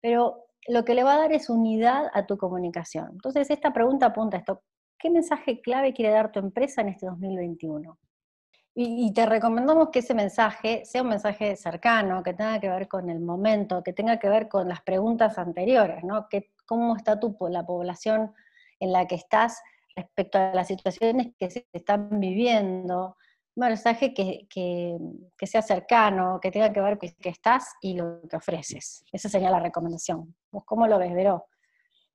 pero lo que le va a dar es unidad a tu comunicación. Entonces, esta pregunta apunta a esto. ¿Qué mensaje clave quiere dar tu empresa en este 2021? Y, te recomendamos que ese mensaje sea un mensaje cercano, que tenga que ver con el momento, que tenga que ver con las preguntas anteriores, ¿no? Que, ¿Cómo está tu, la población en la que estás respecto a las situaciones que se están viviendo? un mensaje que, que, sea cercano, que tenga que ver con que estás y lo que ofreces. Esa sería la recomendación. ¿Vos cómo lo ves, Vero?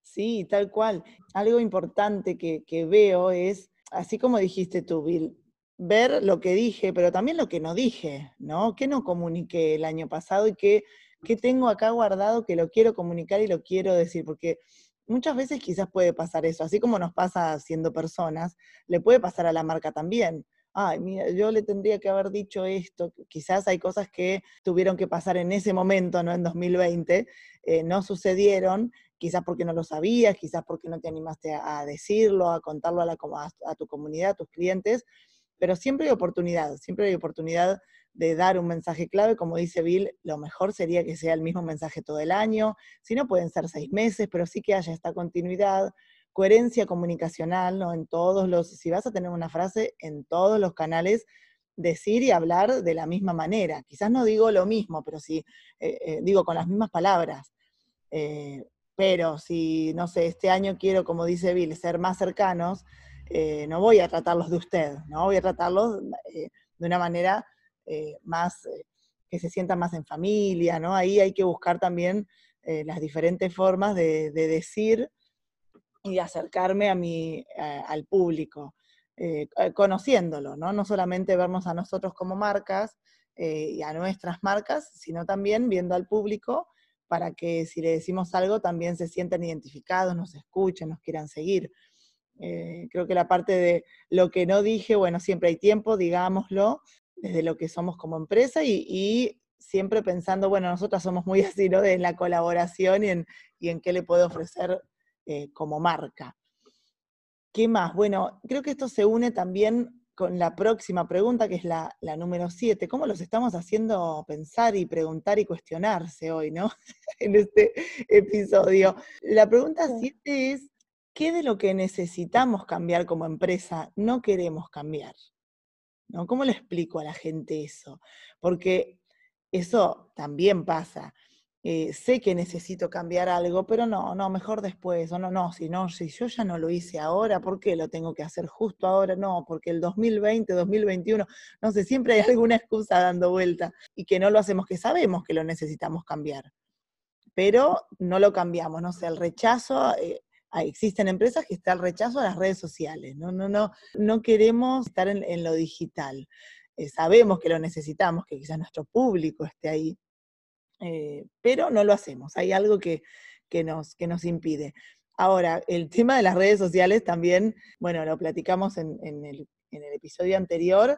Sí, tal cual. Algo importante que, que veo es, así como dijiste tú, Bill, ver lo que dije, pero también lo que no dije, ¿no? ¿Qué no comuniqué el año pasado y qué, qué tengo acá guardado que lo quiero comunicar y lo quiero decir? Porque muchas veces quizás puede pasar eso, así como nos pasa siendo personas, le puede pasar a la marca también ay, mira, yo le tendría que haber dicho esto, quizás hay cosas que tuvieron que pasar en ese momento, no en 2020, eh, no sucedieron, quizás porque no lo sabías, quizás porque no te animaste a, decirlo, a contarlo a, la, a, tu comunidad, a tus clientes, pero siempre hay oportunidad, siempre hay oportunidad de dar un mensaje clave, como dice Bill, lo mejor sería que sea el mismo mensaje todo el año, si no pueden ser seis meses, pero sí que haya esta continuidad, coherencia comunicacional, ¿no? En todos los, si vas a tener una frase, en todos los canales, decir y hablar de la misma manera. Quizás no digo lo mismo, pero sí eh, eh, digo con las mismas palabras. Eh, pero si, no sé, este año quiero, como dice Bill, ser más cercanos, no voy a tratarlos de usted, no voy a tratarlos de una manera más, que se sientan más en familia, ¿no? Ahí hay que buscar también las diferentes formas de, de decir y acercarme a mi, al público, eh, eh, conociéndolo, ¿no? No solamente vernos a nosotros como marcas eh, y a nuestras marcas, sino también viendo al público para que si le decimos algo también se sientan identificados, nos escuchen, nos quieran seguir. Creo que la parte de lo que no dije, bueno, siempre hay tiempo, digámoslo, desde lo que somos como empresa y, y siempre pensando, bueno, nosotras somos muy *laughs* así, ¿no? De la colaboración y en, y en qué le puedo ofrecer eh, como marca. ¿Qué más? Bueno, creo que esto se une también con la próxima pregunta, que es la, número 7. ¿Cómo los estamos haciendo pensar y preguntar y cuestionarse hoy, ¿no? *laughs* en este episodio. La pregunta 7 es, ¿qué de lo que necesitamos cambiar como empresa no queremos cambiar? ¿No? ¿Cómo le explico a la gente eso? Porque eso también pasa. Eh, sé que necesito cambiar algo, pero no, no, mejor después, o no, no, si no, si yo ya no lo hice ahora, ¿por qué lo tengo que hacer justo ahora? No, porque el 2020, 2021, no sé, siempre hay alguna excusa dando vuelta y que no lo hacemos, que sabemos que lo necesitamos cambiar, pero no lo cambiamos, no sé, el rechazo, eh, existen empresas que están rechazo a las redes sociales, no, no, no, no queremos estar en, lo digital. Eh, sabemos que lo necesitamos, que quizás nuestro público esté ahí, eh, pero no lo hacemos. Hay algo que, nos, que nos impide. Ahora, el *laughs* tema de las redes sociales también, bueno, lo platicamos en, el, episodio anterior,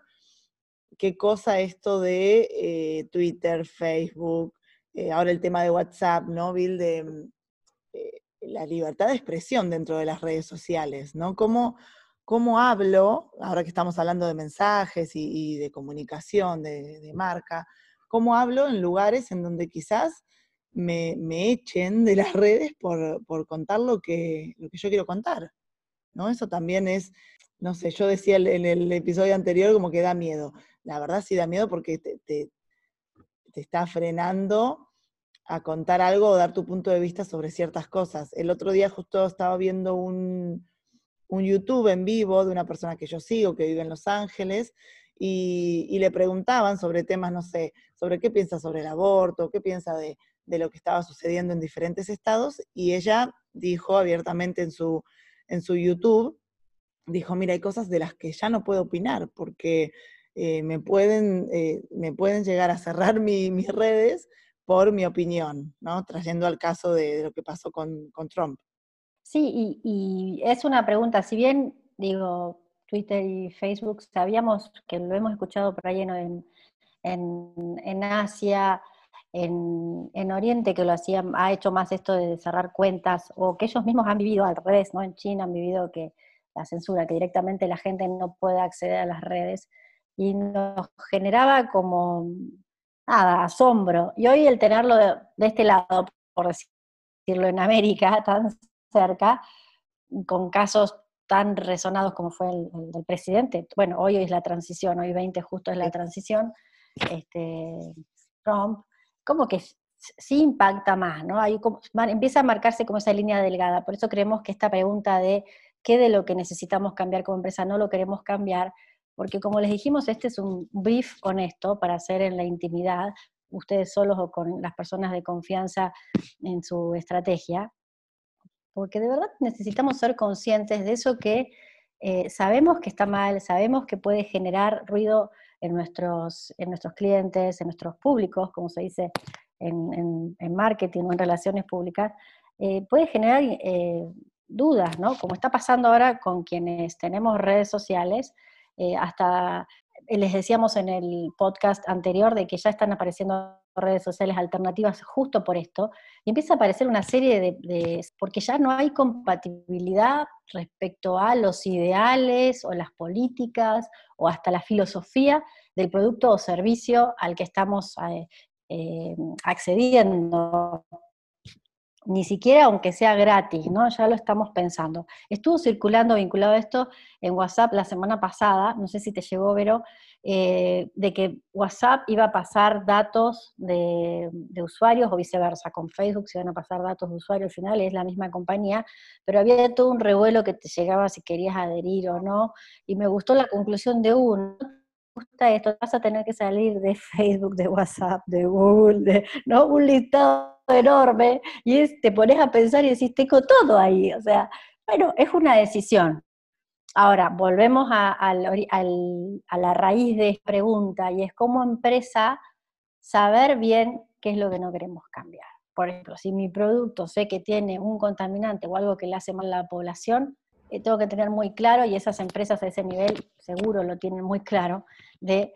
qué cosa esto de eh, Twitter, Facebook, ahora el tema de WhatsApp, ¿no, Bill? De, la libertad de expresión dentro de las redes sociales, ¿no? ¿Cómo, cómo hablo, ahora que estamos hablando de mensajes y, de comunicación, de, marca, cómo hablo en lugares en donde quizás me, echen de las *laughs* redes por, contar lo que, lo que yo quiero contar, ¿no? Eso también es, no sé, yo decía en el episodio anterior como que da miedo. La verdad sí da miedo porque te, te está frenando a contar algo o dar tu punto de vista sobre ciertas cosas. El otro día justo estaba viendo un, YouTube en vivo de una persona que yo sigo, que vive en Los Ángeles, y, le preguntaban sobre temas, no sé, sobre qué piensa sobre el aborto, qué piensa de, lo que estaba sucediendo en diferentes estados, y ella dijo abiertamente en su, en su YouTube, dijo, mira, hay cosas de las que ya no puedo opinar, porque eh, me, pueden, eh, me pueden llegar a cerrar mis redes por mi opinión, ¿no? Trayendo al caso de, lo que pasó con, Trump. Sí, y, es una pregunta, si bien digo, Twitter y Facebook, sabíamos que lo hemos escuchado por ahí en, en, Asia, en, Oriente, que lo hacían, ha hecho más esto de cerrar cuentas, o que ellos mismos han vivido al revés, ¿no? En China han vivido que la censura, que directamente la gente no puede acceder a las redes, y nos generaba como nada, asombro. Y hoy el tenerlo de, este lado, por decirlo en América, *laughs* tan cerca, con casos tan resonados como fue el, del presidente. Bueno, hoy es la transición, hoy 20 justo es la transición, este, Trump, como que sí impacta más, ¿no? Ahí empieza a marcarse como esa línea delgada. Por eso creemos que esta pregunta de qué de lo que necesitamos cambiar como empresa no lo queremos cambiar, porque como les dijimos, este es un brief honesto para hacer en la intimidad, ustedes solos o con las personas de confianza en su estrategia, porque de verdad necesitamos ser conscientes de eso que eh, sabemos que está mal, sabemos que puede generar ruido en nuestros, en nuestros clientes, en nuestros públicos, como se dice en, marketing o en relaciones públicas, eh, puede generar eh, dudas, ¿no? Como está pasando ahora con quienes tenemos redes sociales, eh, hasta eh, les decíamos en el podcast anterior de que ya están apareciendo redes sociales alternativas justo por esto, y empieza a aparecer una serie de, porque ya no hay compatibilidad respecto a los ideales o las políticas o hasta la filosofía del producto o servicio al que estamos eh, accediendo ni siquiera aunque sea gratis, ¿no? Ya lo estamos pensando. Estuvo circulando vinculado a esto en WhatsApp la semana pasada, no sé si te llegó, Vero, eh, de que WhatsApp iba a pasar datos de, usuarios o viceversa. Con Facebook se iban a pasar datos de usuarios, al final es la misma compañía, pero había todo un revuelo que te llegaba si querías adherir o no, y me gustó la conclusión de uno, gusta esto, vas a tener que salir de Facebook, de WhatsApp, de Google, de, ¿no? Un listado enorme y te pones a pensar y decís, tengo todo ahí. O sea, bueno, es una decisión. Ahora, volvemos a, la raíz de esta pregunta y es como empresa saber bien qué es lo que no queremos cambiar. Por ejemplo, si mi producto sé que tiene un contaminante o algo que le hace mal a la población, eh, tengo que tener muy claro, y esas empresas a ese nivel seguro lo tienen muy claro, de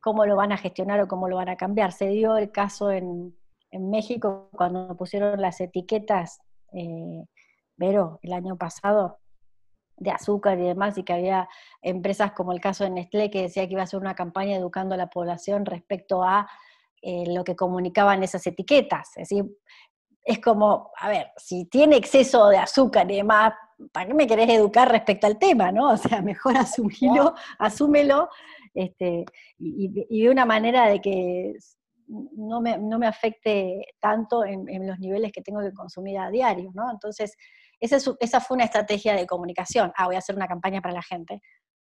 cómo lo van a gestionar o cómo lo van a cambiar. Se dio el caso en, en México cuando pusieron las etiquetas, eh, Vero, el año pasado, de azúcar y demás, y que había empresas como el caso de Nestlé que decía que iba a hacer una campaña educando a la población respecto a eh, lo que comunicaban esas etiquetas. Es decir, es como, a ver, si tiene exceso de azúcar y demás, ¿para qué me querés educar respecto al tema, no? O sea, *laughs* mejor asumilo, asúmelo, este, y, y, de una manera de que no me, afecte tanto en, los niveles que tengo que consumir a diario, ¿no? Entonces, esa, fue una estrategia de comunicación. Ah, voy a hacer una campaña para la gente.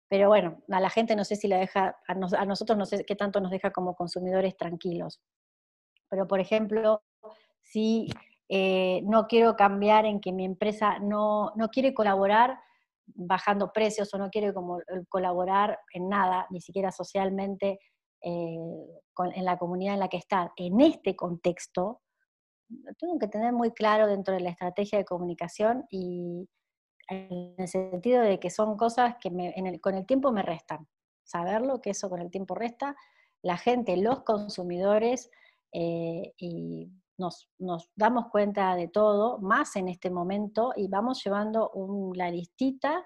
Pero bueno, a la gente no sé si la deja, a, nosotros no sé qué tanto nos deja como consumidores tranquilos. Pero, por ejemplo, si eh, no quiero cambiar en que mi empresa no, no quiere colaborar bajando precios o no quiere como, colaborar en nada, ni siquiera socialmente, en la comunidad en la que está. En este contexto, tengo que tener muy claro dentro de la estrategia de comunicación y en el sentido de que son cosas que con el tiempo me restan. Saberlo, que eso con el tiempo resta, la gente, los consumidores, eh, y nos, damos cuenta de todo, más en este momento, y vamos llevando una listita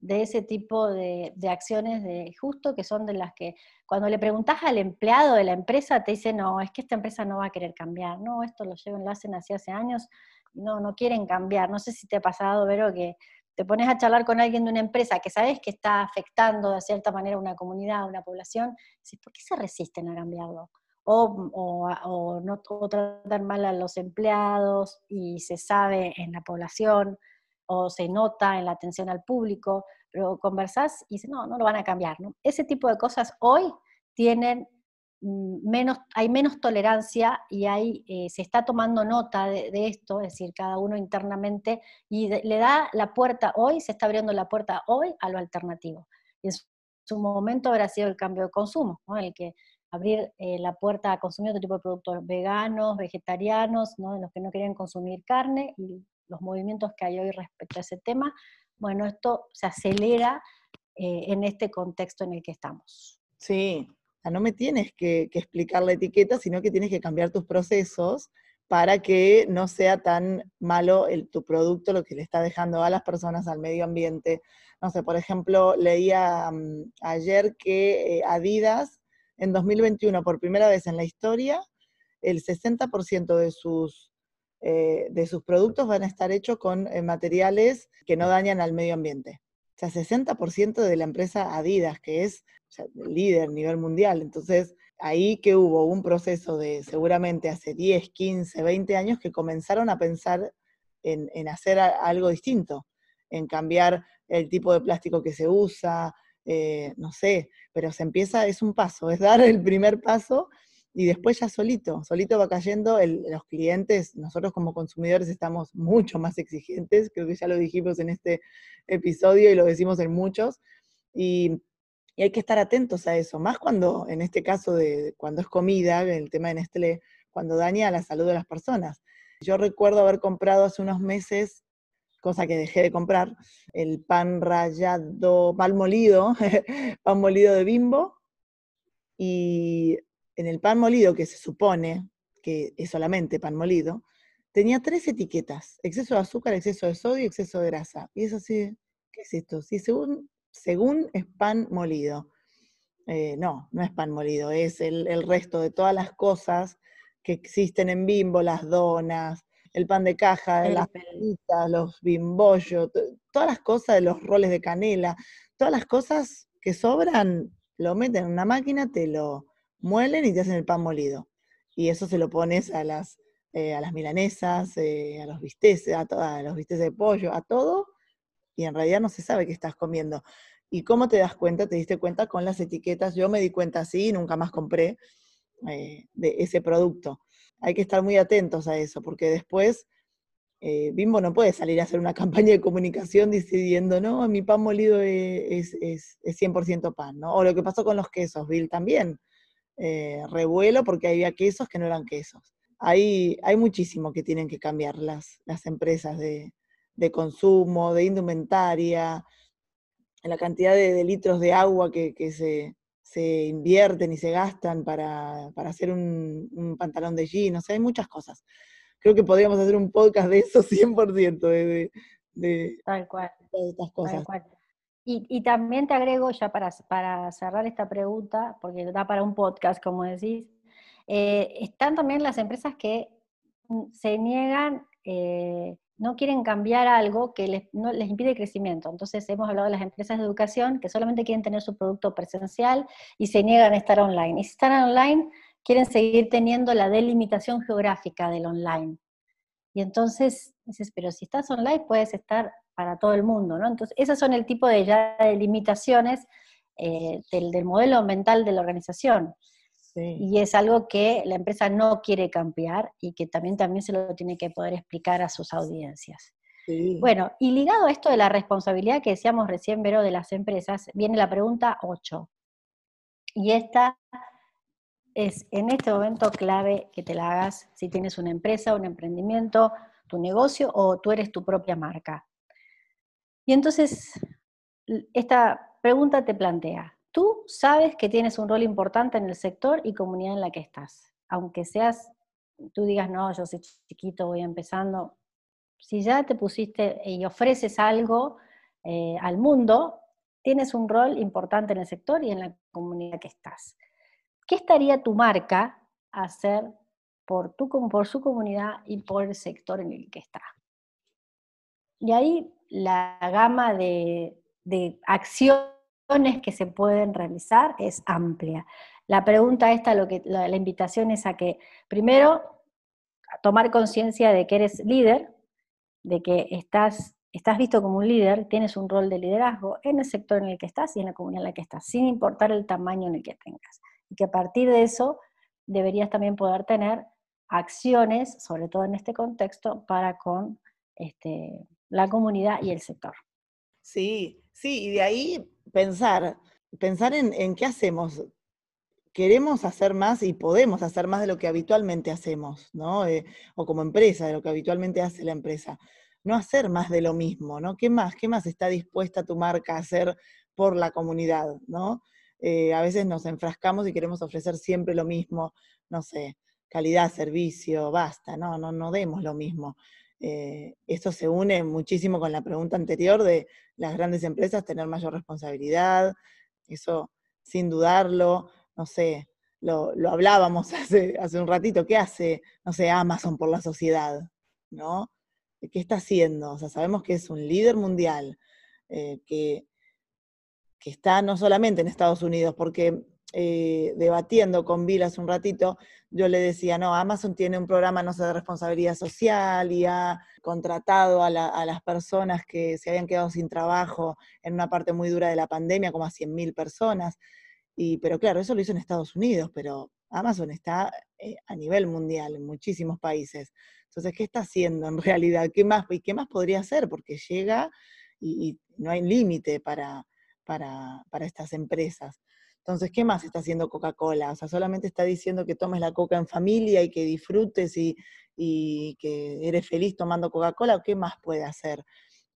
de ese tipo de, acciones de justo que son de las que cuando le preguntas al empleado de la empresa te dice, no, es que esta empresa no va a querer cambiar, no, esto lo llevan, lo hacen así hace años, no, no quieren cambiar. No sé si te ha pasado, Vero, que te pones a charlar con alguien de una empresa que sabes que está afectando de cierta manera una comunidad, una población, ¿por qué se resisten a cambiarlo? O, o, no o tratan mal a los empleados y se sabe en la población, o se nota en la atención al público, pero conversás y dices, no, no lo van a cambiar. ¿no? Ese tipo de cosas hoy tienen mm, menos, hay menos tolerancia y hay, eh, se está tomando nota de, esto, es decir, cada uno internamente, y le da la puerta hoy, se está abriendo la puerta hoy a lo alternativo. Y en su momento habrá sido el cambio de consumo, ¿no? el que abrir eh, la puerta a consumir otro tipo de productos veganos, vegetarianos, ¿no? los que no querían consumir carne, y los movimientos que hay hoy respecto a ese tema, bueno, esto se acelera eh, en este contexto en el que estamos. Sí, no me tienes que, explicar la etiqueta, sino que tienes que cambiar tus procesos para que no sea tan malo tu producto lo que le está dejando a las personas, al medio ambiente. No sé, por ejemplo, leía mm, ayer que eh, Adidas en 2021, por primera vez en la historia, el 60% de sus eh, de sus productos van a estar hechos con eh, materiales que no dañan al medio ambiente. O sea, 60% de la empresa Adidas, que es el líder a nivel mundial. Entonces, ahí que hubo un proceso de seguramente hace 10, 15, 20 años que comenzaron a pensar en, hacer algo distinto, en cambiar el tipo de plástico que se usa, eh, no sé, pero se empieza, es un paso, es dar el primer paso y después ya solito, solito va cayendo, los clientes, nosotros como consumidores estamos mucho más exigentes, creo que ya lo dijimos en este episodio y lo decimos en muchos, y, hay que estar atentos a eso, más cuando, en este caso, de cuando es comida, el tema de Nestlé, cuando daña la salud de las personas. Yo recuerdo haber comprado hace unos meses, cosa que dejé de comprar, el pan rallado, pan molido, *laughs* pan molido de bimbo, y en el pan molido, que se supone que es solamente pan molido, tenía tres etiquetas, exceso de azúcar, exceso de sodio exceso de grasa. Y es así, ¿qué es esto? Sí, según, según es pan molido. Eh, no, no es pan molido, es el, resto de todas las cosas que existen en bimbo, las donas, el pan de caja, las pelitas, los bimbollos, todas las cosas de los roles de canela, todas las cosas que sobran, lo meten en una máquina, te lo, muelen y te hacen el pan molido. Y eso se lo pones a las, eh, a las milanesas, eh, a los bisteces, a, a los bisteces de pollo, a todo, y en realidad no se sabe qué estás comiendo. ¿Y cómo te das cuenta? Te diste cuenta con las etiquetas. Yo me di cuenta así nunca más compré eh, de ese producto. Hay que estar muy atentos a eso, porque después Bimbo no puede salir a hacer una *laughs* campaña de comunicación decidiendo, no, mi pan molido es, es, es 100% pan, ¿no? O lo que pasó con los quesos, Bill también. Eh, revuelo porque había quesos que no eran quesos. Hay, hay muchísimo que tienen que cambiar las, las empresas de, consumo, de indumentaria, la cantidad de, litros de agua que, se, invierten y se gastan para, hacer un, pantalón de jeans, o sea, hay muchas cosas. Creo que podríamos hacer un podcast de eso *laughs* 100%, de, de, Tal cual. estas cosas. Y, también te agrego, ya para, para, cerrar esta pregunta, porque da para un podcast, como decís, eh, están también las empresas que mm, se niegan, eh, no quieren cambiar algo que les, no, les impide crecimiento. Entonces hemos hablado de las empresas de educación que solamente quieren tener su producto presencial y se niegan a estar online. Y si están online, quieren seguir teniendo la delimitación geográfica del online. Y entonces dices, pero si estás online puedes estar para todo el mundo, ¿no? Entonces, esos son el tipo de, ya limitaciones eh, del, modelo mental de la organización. Y es algo que la empresa no quiere cambiar y que también, también se lo tiene que poder explicar a sus audiencias. Bueno, y ligado a esto de la responsabilidad que decíamos recién, Vero, de las empresas, viene la pregunta 8. Y esta es en este momento clave que te la hagas si tienes una empresa, un emprendimiento, tu negocio o tú eres tu propia marca. Y entonces, esta pregunta te plantea, tú sabes que tienes un rol importante en el sector y comunidad en la que estás, aunque seas, tú digas, no, yo soy chiquito, voy empezando, si ya te pusiste y ofreces algo eh, al mundo, tienes un rol importante en el sector y en la comunidad que estás. ¿Qué estaría tu marca a hacer por, tu, por su comunidad y por el sector en el que está? Y ahí la gama de, acciones que se pueden realizar es amplia. La pregunta esta, lo que, la, invitación es a que primero tomar conciencia de que eres líder, de que estás, estás visto como un líder, tienes un rol de liderazgo en el sector en el que estás y en la comunidad en la que estás, sin importar el tamaño en el que tengas. Y que a partir de eso deberías también poder tener acciones, sobre todo en este contexto, para con este, la comunidad y el sector. Sí, sí, y de ahí pensar, pensar en, en qué hacemos, queremos hacer más y podemos hacer más de lo que habitualmente hacemos, ¿no? Eh, o como empresa, de lo que habitualmente hace la empresa. No hacer más de lo mismo, ¿no? ¿Qué más? ¿Qué más está dispuesta tu marca a hacer por la comunidad, ¿no? Eh, a veces nos enfrascamos y queremos ofrecer siempre lo mismo, no sé, calidad, servicio, basta, no, no, no demos lo mismo. Eh, esto se une muchísimo con la pregunta anterior de las grandes empresas tener mayor responsabilidad, eso sin dudarlo, no sé, lo, hablábamos *laughs* hace, hace un ratito, ¿qué hace, no sé, Amazon por la sociedad? ¿No? ¿Qué está haciendo? O sea, sabemos que es un líder mundial, eh, que, que, está no solamente en Estados Unidos, porque eh, debatiendo con Bill hace un ratito, yo le decía, no, Amazon tiene un programa, no sé, de responsabilidad social y ha contratado a, las personas que se habían quedado sin trabajo en una parte muy dura de la pandemia, como a 100.000 personas pero claro, eso lo hizo en Estados Unidos, pero Amazon está eh, a nivel mundial en muchísimos países. Entonces, ¿qué está haciendo en *laughs* realidad? ¿Qué más, ¿Y qué más podría hacer? Porque llega y, no hay límite para, para, estas empresas. Entonces, ¿qué más está haciendo Coca-Cola? O sea, solamente está diciendo que tomes la coca en familia y que disfrutes y, que eres feliz tomando Coca-Cola. ¿Qué más puede hacer?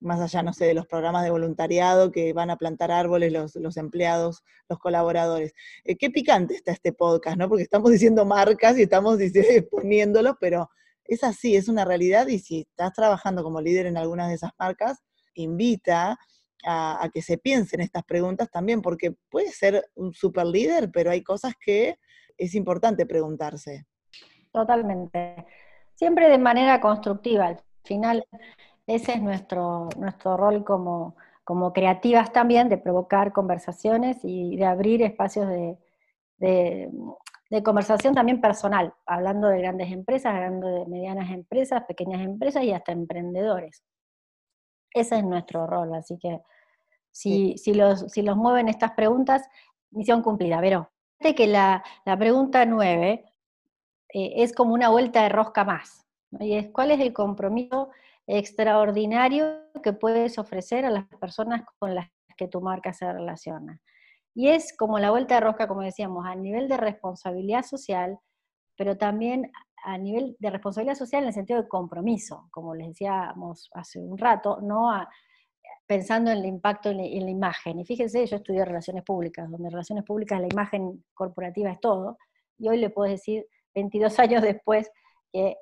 más allá, no sé, de los programas de voluntariado que van a plantar árboles los, empleados, los colaboradores. Eh, qué picante está este podcast, ¿no? Porque estamos diciendo marcas y estamos *laughs* poniéndolo, pero es así, es una realidad y si estás trabajando como líder en algunas de esas marcas, invita a, que se piensen estas preguntas también, porque puede ser un super líder, pero hay cosas que es importante preguntarse. Totalmente. Siempre de manera constructiva. Al final, ese es nuestro, nuestro rol como, como creativas también, de provocar conversaciones y de abrir espacios de, de, conversación también personal, hablando de grandes empresas, hablando de medianas empresas, pequeñas empresas y hasta emprendedores. Ese es nuestro rol, así que si, si, los, si los mueven estas preguntas, misión cumplida. Pero que la, la pregunta nueve eh, es como una vuelta de rosca más. Y es, ¿cuál es el compromiso extraordinario que puedes ofrecer a las personas con las que tu marca se relaciona. Y es como la vuelta de rosca, como decíamos, a nivel de responsabilidad social, pero también a nivel de responsabilidad social en el sentido de compromiso, como les decíamos hace un rato, no pensando en el impacto en la, imagen. Y fíjense, yo estudié relaciones públicas, donde relaciones públicas la imagen corporativa es todo, y hoy le puedo decir, 22 *laughs* años después, que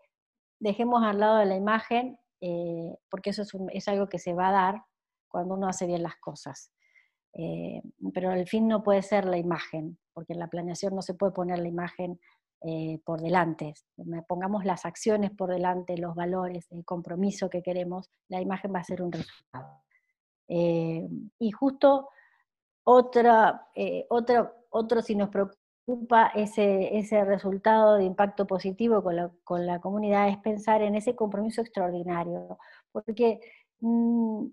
dejemos al lado de la imagen eh, porque eso es, algo que se va a dar cuando uno hace bien las cosas. Eh, pero el fin no puede ser la imagen, porque en la planeación no se puede poner la imagen eh, por delante. Pongamos las acciones por delante, los valores, el compromiso que queremos, la imagen va a ser un resultado. y justo otra, otra, otro, si nos preocupa, ese, ese resultado de impacto positivo con la, con la, comunidad es pensar en ese compromiso extraordinario. Porque mm,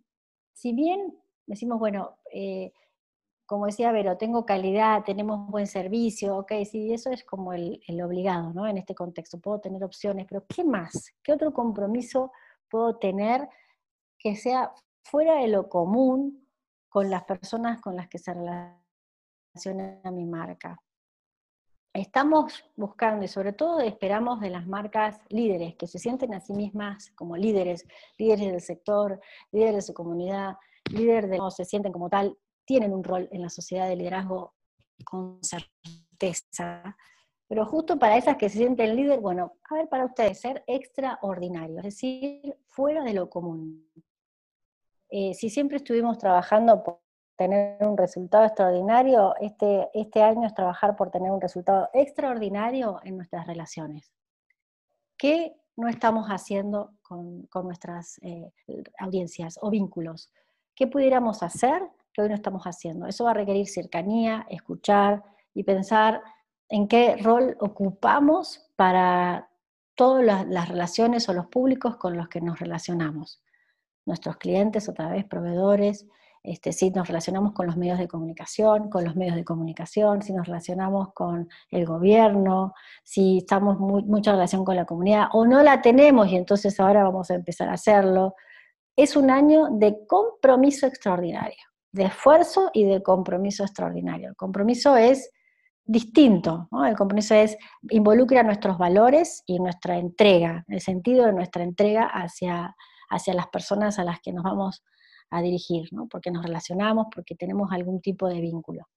si bien decimos, bueno, eh, como decía Vero, tengo calidad, tenemos buen servicio, ok, sí, eso es como el, el obligado, ¿no? En este contexto, puedo tener opciones, pero ¿qué más? ¿Qué otro compromiso puedo tener que sea fuera de lo común con las personas con las que se relaciona mi marca? Estamos buscando y sobre todo esperamos de las marcas líderes, que se sienten a sí mismas como líderes, líderes del sector, líderes de su comunidad, líderes de no se sienten como tal, tienen un rol en la sociedad de liderazgo con certeza. Pero justo para esas que se sienten líder, bueno, a ver, para ustedes, ser extraordinario, es decir, fuera de lo común. Eh, si siempre estuvimos trabajando por tener un resultado extraordinario, este, este año es trabajar por tener un resultado extraordinario en nuestras relaciones. ¿Qué no estamos haciendo con, nuestras eh, audiencias o vínculos? ¿Qué pudiéramos hacer que hoy no estamos haciendo? Eso va a requerir cercanía, escuchar y pensar en qué rol ocupamos para todas las, relaciones o los públicos con los que nos relacionamos. Nuestros clientes, otra vez, proveedores, este, si nos relacionamos con los medios de comunicación, con los medios de comunicación, si nos relacionamos con el gobierno, si estamos muy, mucha relación con la comunidad o no la tenemos y entonces ahora vamos a empezar a hacerlo es un año de compromiso extraordinario, de esfuerzo y de compromiso extraordinario. El compromiso es distinto, el compromiso es involucra nuestros valores y nuestra entrega, el sentido de nuestra entrega hacia, hacia las personas a las que nos vamos a dirigir, ¿no? porque nos relacionamos, porque tenemos algún tipo de vínculo.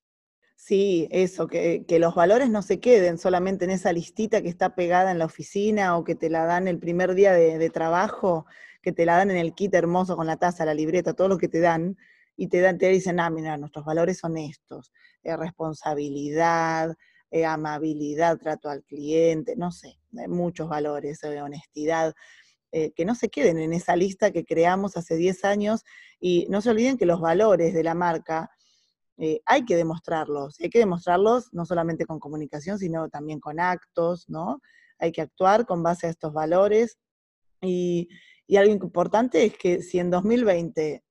Sí, eso, que, los valores no se queden solamente en esa listita que está pegada en la oficina o que te la dan el primer día de trabajo, que te la dan en el kit hermoso con la taza, la libreta, todo lo que te dan, y te, dan, te dicen, ah, mira, nuestros valores son estos, eh, responsabilidad, eh, amabilidad, trato al cliente, no sé, muchos valores, eh, honestidad, que no se queden en esa lista que creamos hace 10 años y no se olviden que los valores de la marca hay que demostrarlos, hay que demostrarlos no solamente con comunicación, sino también con actos, ¿no? Hay que actuar con base a estos valores y, y algo importante es que si en 2020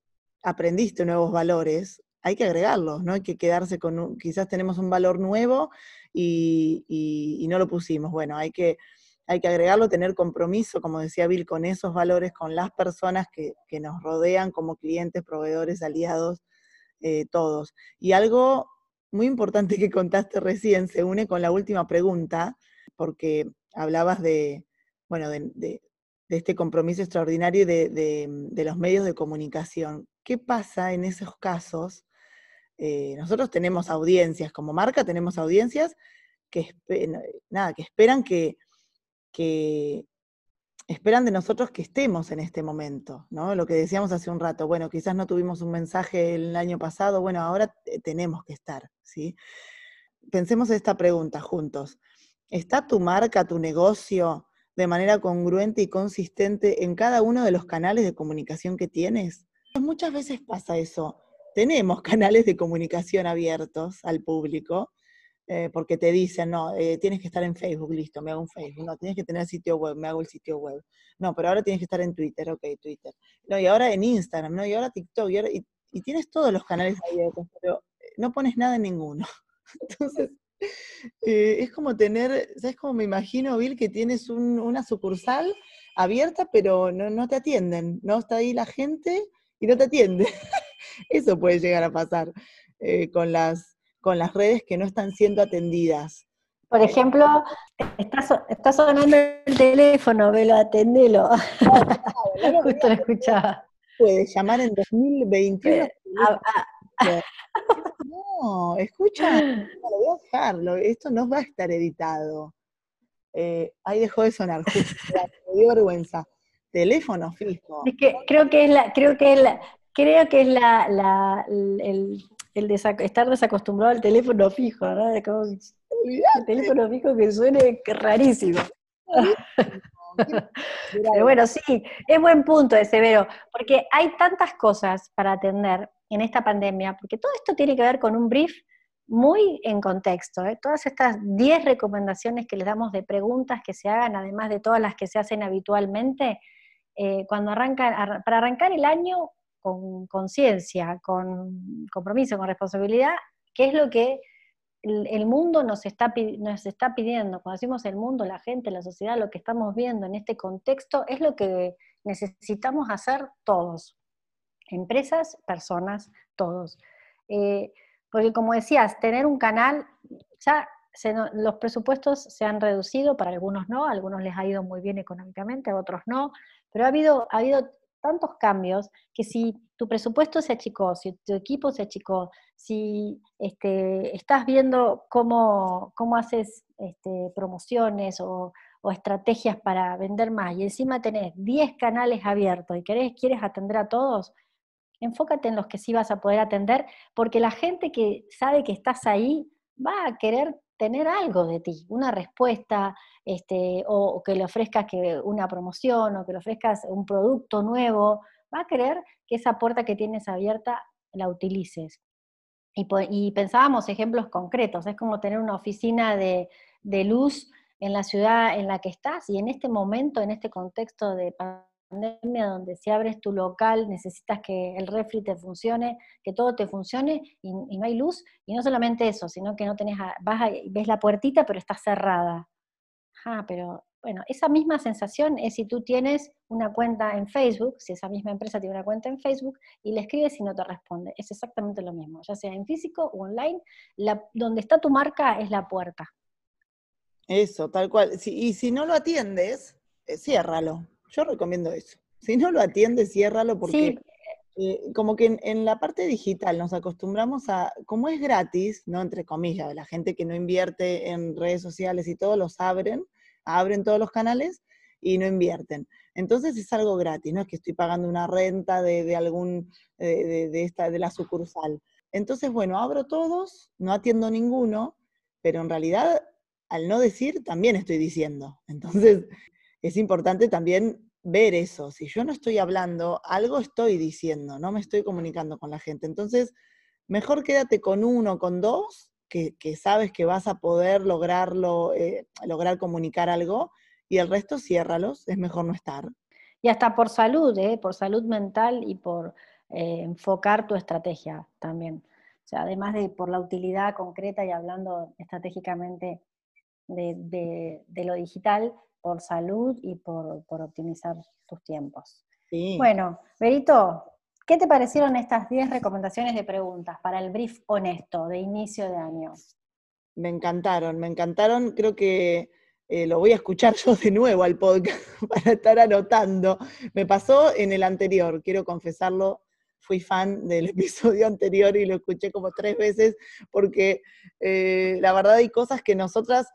aprendiste nuevos valores, hay que agregarlos, no hay que quedarse con, un, quizás tenemos un valor nuevo y, no lo pusimos. Bueno, hay que, hay que agregarlo, tener compromiso, como decía Bill, con esos valores, con las personas que, nos rodean como clientes, proveedores, aliados, eh, todos. Y algo muy importante que contaste recién se une con la última pregunta, porque hablabas de, bueno, de, de este compromiso extraordinario de, los medios de comunicación. ¿Qué pasa en esos casos? Eh, nosotros tenemos audiencias, como marca tenemos audiencias que, nada, que esperan que, que esperan de nosotros que estemos en este momento, ¿no? Lo que decíamos hace un rato, bueno, quizás no tuvimos un mensaje el año pasado, bueno, ahora tenemos que estar, ¿sí? Pensemos esta pregunta juntos. ¿Está tu marca, tu negocio de manera congruente y consistente en cada uno de los canales de comunicación que tienes? Muchas veces pasa eso. Tenemos *laughs* canales de comunicación abiertos al público, eh, porque te dicen, no, eh, tienes que estar en Facebook, listo, me hago un Facebook, no, tienes que tener sitio web, me hago el sitio web, no, pero ahora tienes que estar en Twitter, ok, Twitter, no, y ahora en Instagram, no, y ahora TikTok, y, y tienes todos los canales abiertos, pero eh, no pones nada en ninguno. *laughs* Entonces, es como tener, ¿sabes cómo me imagino, Bill, que tienes una sucursal abierta, pero no, te atienden, ¿no? Está ahí la gente y no te atiende. *laughs* Eso puede llegar a pasar eh, con, las, con las redes que no están siendo atendidas. Por ejemplo, está, sonando el teléfono, velo, atendelo. *laughs* *laughs* Justo lo escuchaba. Puedes llamar en 2021. No, escucha, lo voy a dejarlo, esto no va a estar editado. Eh, ahí dejó de sonar, me dio vergüenza. Teléfono fijo. Es que creo que es la, creo que es la, creo que es la, la el, el estar desacostumbrado al teléfono fijo, ¿verdad? el teléfono fijo que suene rarísimo. Pero bueno, sí, es buen punto ese, Vero, porque hay tantas cosas para atender en esta pandemia, porque todo esto tiene que ver con un brief muy en contexto. ¿eh? Todas estas 10 recomendaciones que les damos de preguntas que se hagan, además de todas las que se hacen habitualmente, eh, cuando arrancan, para arrancar el año con conciencia, con compromiso, con responsabilidad, qué es lo que el, mundo nos está, nos está pidiendo. Cuando decimos el mundo, la gente, la sociedad, lo que estamos viendo en este contexto es lo que necesitamos hacer todos. Empresas, personas, todos. Eh, porque como decías, tener un canal, ya los presupuestos se han reducido, para algunos no, a algunos les ha ido muy bien económicamente, a otros no, pero ha habido, ha habido tantos cambios que si tu presupuesto se achicó, si tu equipo se achicó, si este, estás viendo cómo, cómo haces este, promociones o, estrategias para vender más y encima tenés 10 canales abiertos y querés, quieres atender a todos, enfócate en los que sí vas a poder atender, porque la gente que sabe que estás ahí va a querer tener algo de ti, una respuesta, este, o, que le ofrezcas que una promoción o que le ofrezcas un producto nuevo, va a querer que esa puerta que tienes abierta la utilices. Y, pensábamos ejemplos concretos, es como tener una oficina de, de luz en la ciudad en la que estás y en este momento, en este contexto de pandemia donde si abres tu local necesitas que el refri te funcione, que todo te funcione y, no hay luz. Y no solamente eso, sino que no tenés, vas ves la puertita pero está cerrada. Ah, pero bueno, esa misma sensación es si tú tienes una cuenta en Facebook, si esa misma empresa tiene una cuenta en Facebook y le escribes y no te responde. Es exactamente lo mismo, ya sea en físico o online, donde está tu marca es la puerta. Eso, tal cual. y si no lo atiendes, eh, ciérralo. Yo recomiendo eso. Si no lo atiende, ciérralo porque eh, como que en, la parte digital nos acostumbramos a, como es gratis, ¿no? Entre comillas, la gente que no invierte en redes sociales y todo, los abren, abren todos los canales y no invierten. Entonces es algo gratis, no es que estoy pagando una renta de, algún, de, de, esta, de la sucursal. Entonces, bueno, abro todos, no atiendo ninguno, pero en realidad al no decir también estoy diciendo. Entonces, es importante también ver eso. Si yo no estoy hablando, algo estoy diciendo, no me estoy comunicando con la gente. Entonces, mejor quédate con uno, con dos, que, sabes que vas a poder lograrlo, eh, lograr comunicar algo, y el resto ciérralos, es mejor no estar. Y hasta por salud, ¿eh? por salud mental y por eh, enfocar tu estrategia también. O sea, además de por la utilidad concreta y hablando estratégicamente de lo digital, por salud y por, optimizar tus tiempos. Bueno, Berito, ¿qué te parecieron estas 10 recomendaciones de preguntas para el brief honesto de inicio de año? Me encantaron, me encantaron. Creo que eh, lo voy a escuchar *laughs* yo de nuevo al podcast *laughs* para estar anotando. Me pasó en el anterior, quiero confesarlo, fui fan del *laughs* episodio anterior y lo escuché como tres veces porque eh, la verdad hay cosas que nosotras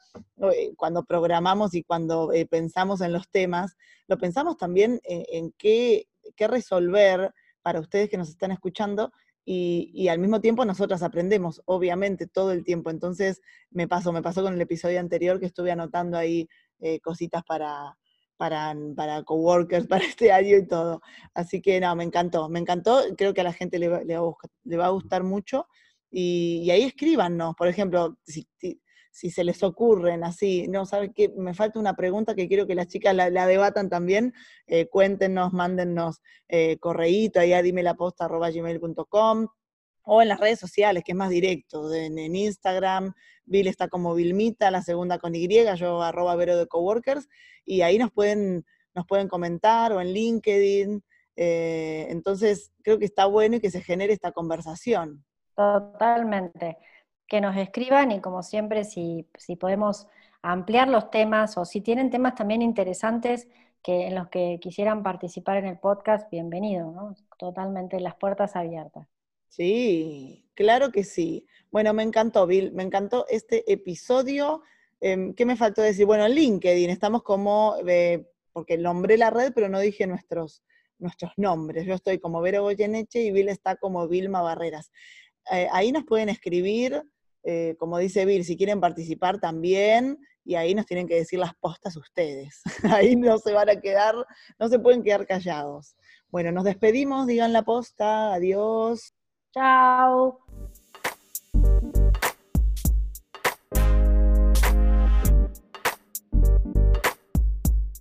eh, cuando programamos y cuando eh, pensamos en los temas, lo pensamos también en, qué, resolver para ustedes que nos están escuchando y, al mismo tiempo nosotras aprendemos, obviamente, todo el tiempo. Entonces me pasó, me pasó con el episodio anterior que estuve anotando ahí cositas para, para, para coworkers, *laughs* para este año y todo. Así que no, me encantó, me encantó, creo que a la gente le va, le va, a, gustar mucho. Y, ahí escríbanos, por ejemplo, si, si, se les ocurren así, no, ¿sabe qué? Me falta una pregunta que quiero que las chicas la, debatan también, eh, cuéntenos, mándennos eh, correíto ahí a gmail.com o en las redes sociales, que es más directo, en, Instagram, Bill está como Vilmita, la segunda con Y, yo arroba Vero de Coworkers, y ahí nos pueden, nos pueden comentar o en LinkedIn. Eh, entonces, creo que está bueno y que se genere esta conversación. Totalmente. Que nos escriban y como siempre, si, si podemos ampliar los temas o si tienen temas también interesantes que, en los que quisieran participar en el podcast, bienvenido, ¿no? Totalmente las puertas abiertas. Sí, claro que sí. Bueno, me encantó, Bill, me encantó este episodio. Em, ¿Qué me faltó decir? Bueno, en LinkedIn estamos como, eh, porque nombré la red, pero no dije nuestros, nuestros nombres. Yo estoy como Vero Goyeneche y Bill está como Vilma Barreras. Eh, ahí nos pueden escribir, eh, como dice Bill, si quieren participar también, y ahí nos tienen que decir las postas ustedes. *laughs* ahí no se van a quedar, no se pueden quedar callados. Bueno, nos despedimos, digan la posta, adiós. Chao.